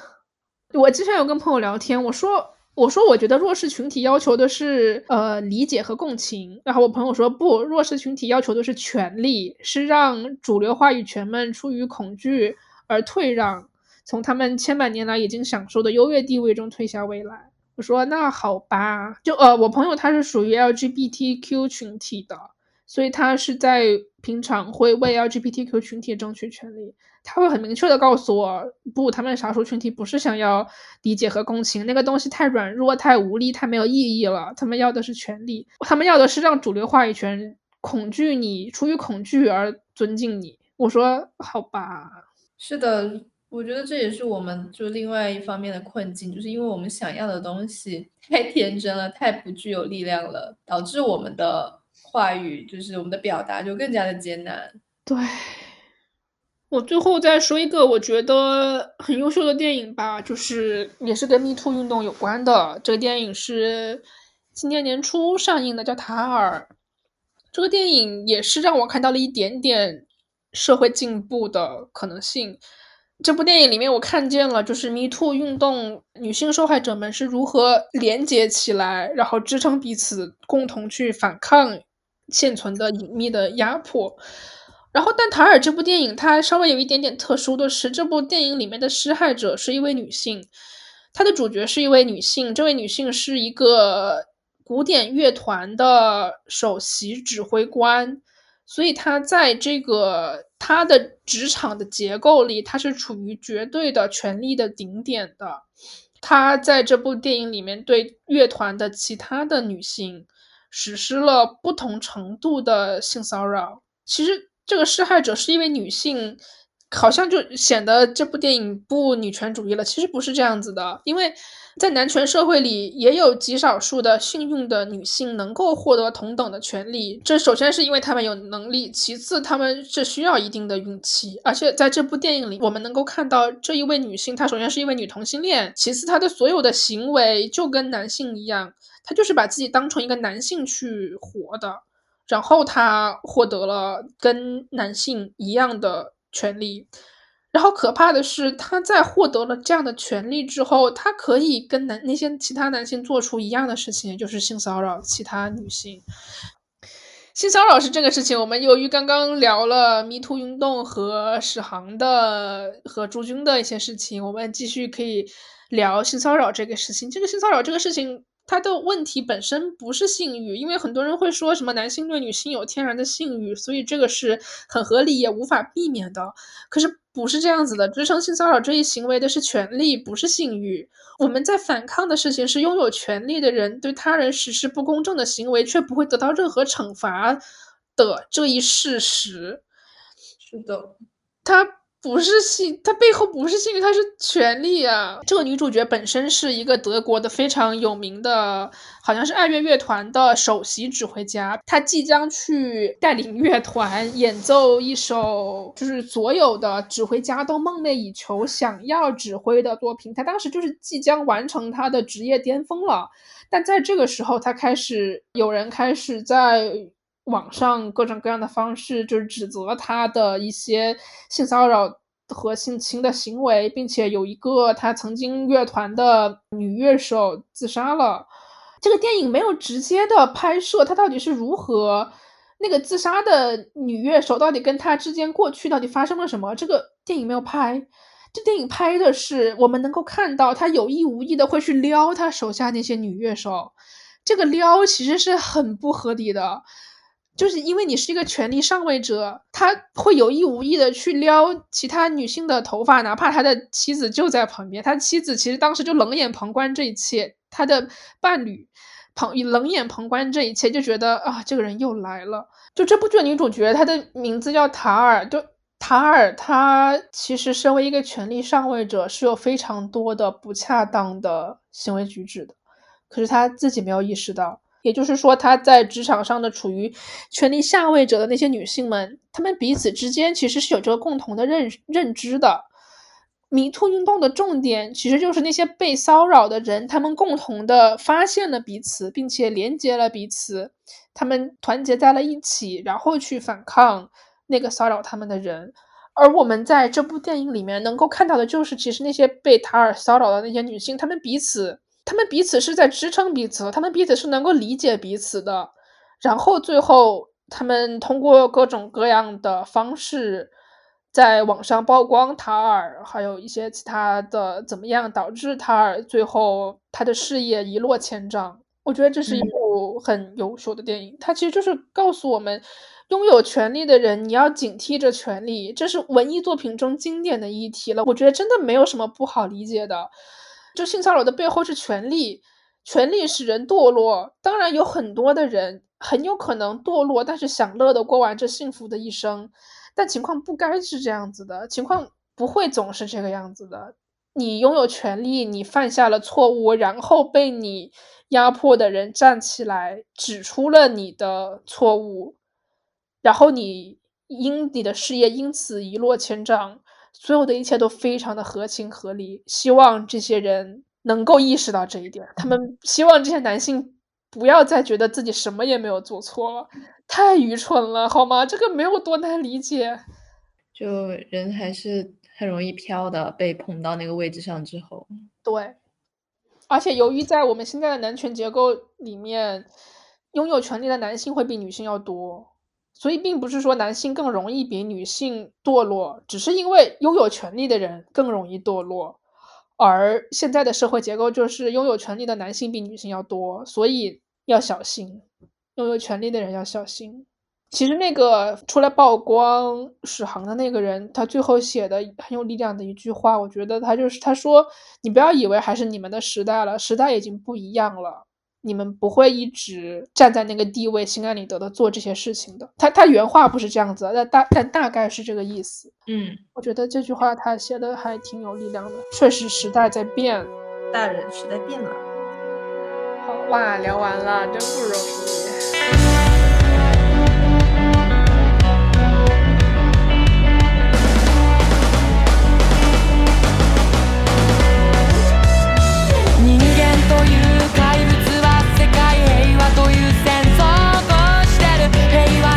我之前有跟朋友聊天，我说我说我觉得弱势群体要求的是呃理解和共情，然后我朋友说不，弱势群体要求的是权利，是让主流话语权们出于恐惧而退让。从他们千百年来已经享受的优越地位中退下未来。我说那好吧，就呃，我朋友他是属于 LGBTQ 群体的，所以他是在平常会为 LGBTQ 群体争取权利。他会很明确的告诉我，不，他们少数群体不是想要理解和共情，那个东西太软弱、太无力、太没有意义了。他们要的是权利，他们要的是让主流话语权恐惧你，出于恐惧而尊敬你。我说好吧，是的。我觉得这也是我们就另外一方面的困境，就是因为我们想要的东西 [LAUGHS] 太天真了，太不具有力量了，导致我们的话语就是我们的表达就更加的艰难。对，我最后再说一个我觉得很优秀的电影吧，就是也是跟 Me Too 运动有关的。这个电影是今年年初上映的，叫《塔尔》。这个电影也是让我看到了一点点社会进步的可能性。这部电影里面，我看见了，就是 Me Too 运动女性受害者们是如何连接起来，然后支撑彼此，共同去反抗现存的隐秘的压迫。然后，但塔尔这部电影它稍微有一点点特殊的是，这部电影里面的施害者是一位女性，她的主角是一位女性，这位女性是一个古典乐团的首席指挥官，所以她在这个他的职场的结构里，他是处于绝对的权力的顶点的。他在这部电影里面对乐团的其他的女性实施了不同程度的性骚扰，其实。这个施害者是一位女性，好像就显得这部电影不女权主义了。其实不是这样子的，因为在男权社会里，也有极少数的幸运的女性能够获得同等的权利。这首先是因为她们有能力，其次她们是需要一定的运气。而且在这部电影里，我们能够看到这一位女性，她首先是一位女同性恋，其次她的所有的行为就跟男性一样，她就是把自己当成一个男性去活的。然后他获得了跟男性一样的权利，然后可怕的是，他在获得了这样的权利之后，他可以跟男那些其他男性做出一样的事情，就是性骚扰其他女性。性骚扰是这个事情，我们由于刚刚聊了迷途运动和史航的和朱军的一些事情，我们继续可以聊性骚扰这个事情。这个性骚扰这个事情。他的问题本身不是性欲，因为很多人会说什么男性对女性有天然的性欲，所以这个是很合理也无法避免的。可是不是这样子的，支撑性骚扰这一行为的是权利，不是性欲。我们在反抗的事情是拥有权利的人对他人实施不公正的行为，却不会得到任何惩罚的这一事实。是的，他。不是性，他背后不是性，它是权力啊！这个女主角本身是一个德国的非常有名的，好像是爱乐乐团的首席指挥家。她即将去带领乐团演奏一首，就是所有的指挥家都梦寐以求、想要指挥的作品。她当时就是即将完成她的职业巅峰了，但在这个时候，她开始有人开始在。网上各种各样的方式，就是指责他的一些性骚扰和性侵的行为，并且有一个他曾经乐团的女乐手自杀了。这个电影没有直接的拍摄他到底是如何那个自杀的女乐手到底跟他之间过去到底发生了什么，这个电影没有拍。这电影拍的是我们能够看到他有意无意的会去撩他手下那些女乐手，这个撩其实是很不合理的。就是因为你是一个权力上位者，他会有意无意的去撩其他女性的头发，哪怕他的妻子就在旁边。他妻子其实当时就冷眼旁观这一切，他的伴侣旁冷眼旁观这一切，就觉得啊，这个人又来了。就这部剧的女主角，她的名字叫塔尔。就塔尔，她其实身为一个权力上位者，是有非常多的不恰当的行为举止的，可是她自己没有意识到。也就是说，她在职场上的处于权力下位者的那些女性们，她们彼此之间其实是有着共同的认认知的。迷兔运动的重点其实就是那些被骚扰的人，他们共同的发现了彼此，并且连接了彼此，他们团结在了一起，然后去反抗那个骚扰他们的人。而我们在这部电影里面能够看到的就是，其实那些被塔尔骚扰的那些女性，她们彼此。他们彼此是在支撑彼此，他们彼此是能够理解彼此的，然后最后他们通过各种各样的方式，在网上曝光塔尔，还有一些其他的怎么样，导致塔尔最后他的事业一落千丈。我觉得这是一部很优秀的电影，它其实就是告诉我们，拥有权力的人你要警惕着权力，这是文艺作品中经典的议题了。我觉得真的没有什么不好理解的。就性骚扰的背后是权力，权力使人堕落。当然有很多的人很有可能堕落，但是享乐的过完这幸福的一生。但情况不该是这样子的，情况不会总是这个样子的。你拥有权利，你犯下了错误，然后被你压迫的人站起来指出了你的错误，然后你因你的事业因此一落千丈。所有的一切都非常的合情合理希望这些人能够意识到这一点。他们希望这些男性不要再觉得自己什么也没有做错了太愚蠢了好吗？这个没有多难理解。就人还是很容易飘的被捧到那个位置上之后。对而且由于在我们现在的男权结构里面拥有权力的男性会比女性要多所以并不是说男性更容易比女性堕落只是因为拥有权力的人更容易堕落。而现在的社会结构就是拥有权力的男性比女性要多所以要小心拥有权力的人要小心。其实那个出来曝光史航的那个人他最后写的很有力量的一句话我觉得他就是他说你不要以为还是你们的时代了时代已经不一样了你们不会一直站在那个地位心安理得的做这些事情的。他他原话不是这样子但大但大概是这个意思。嗯。我觉得这句话他写的还挺有力量的确实时代在变。大人时代变了。好哇聊完了真不容易。que iba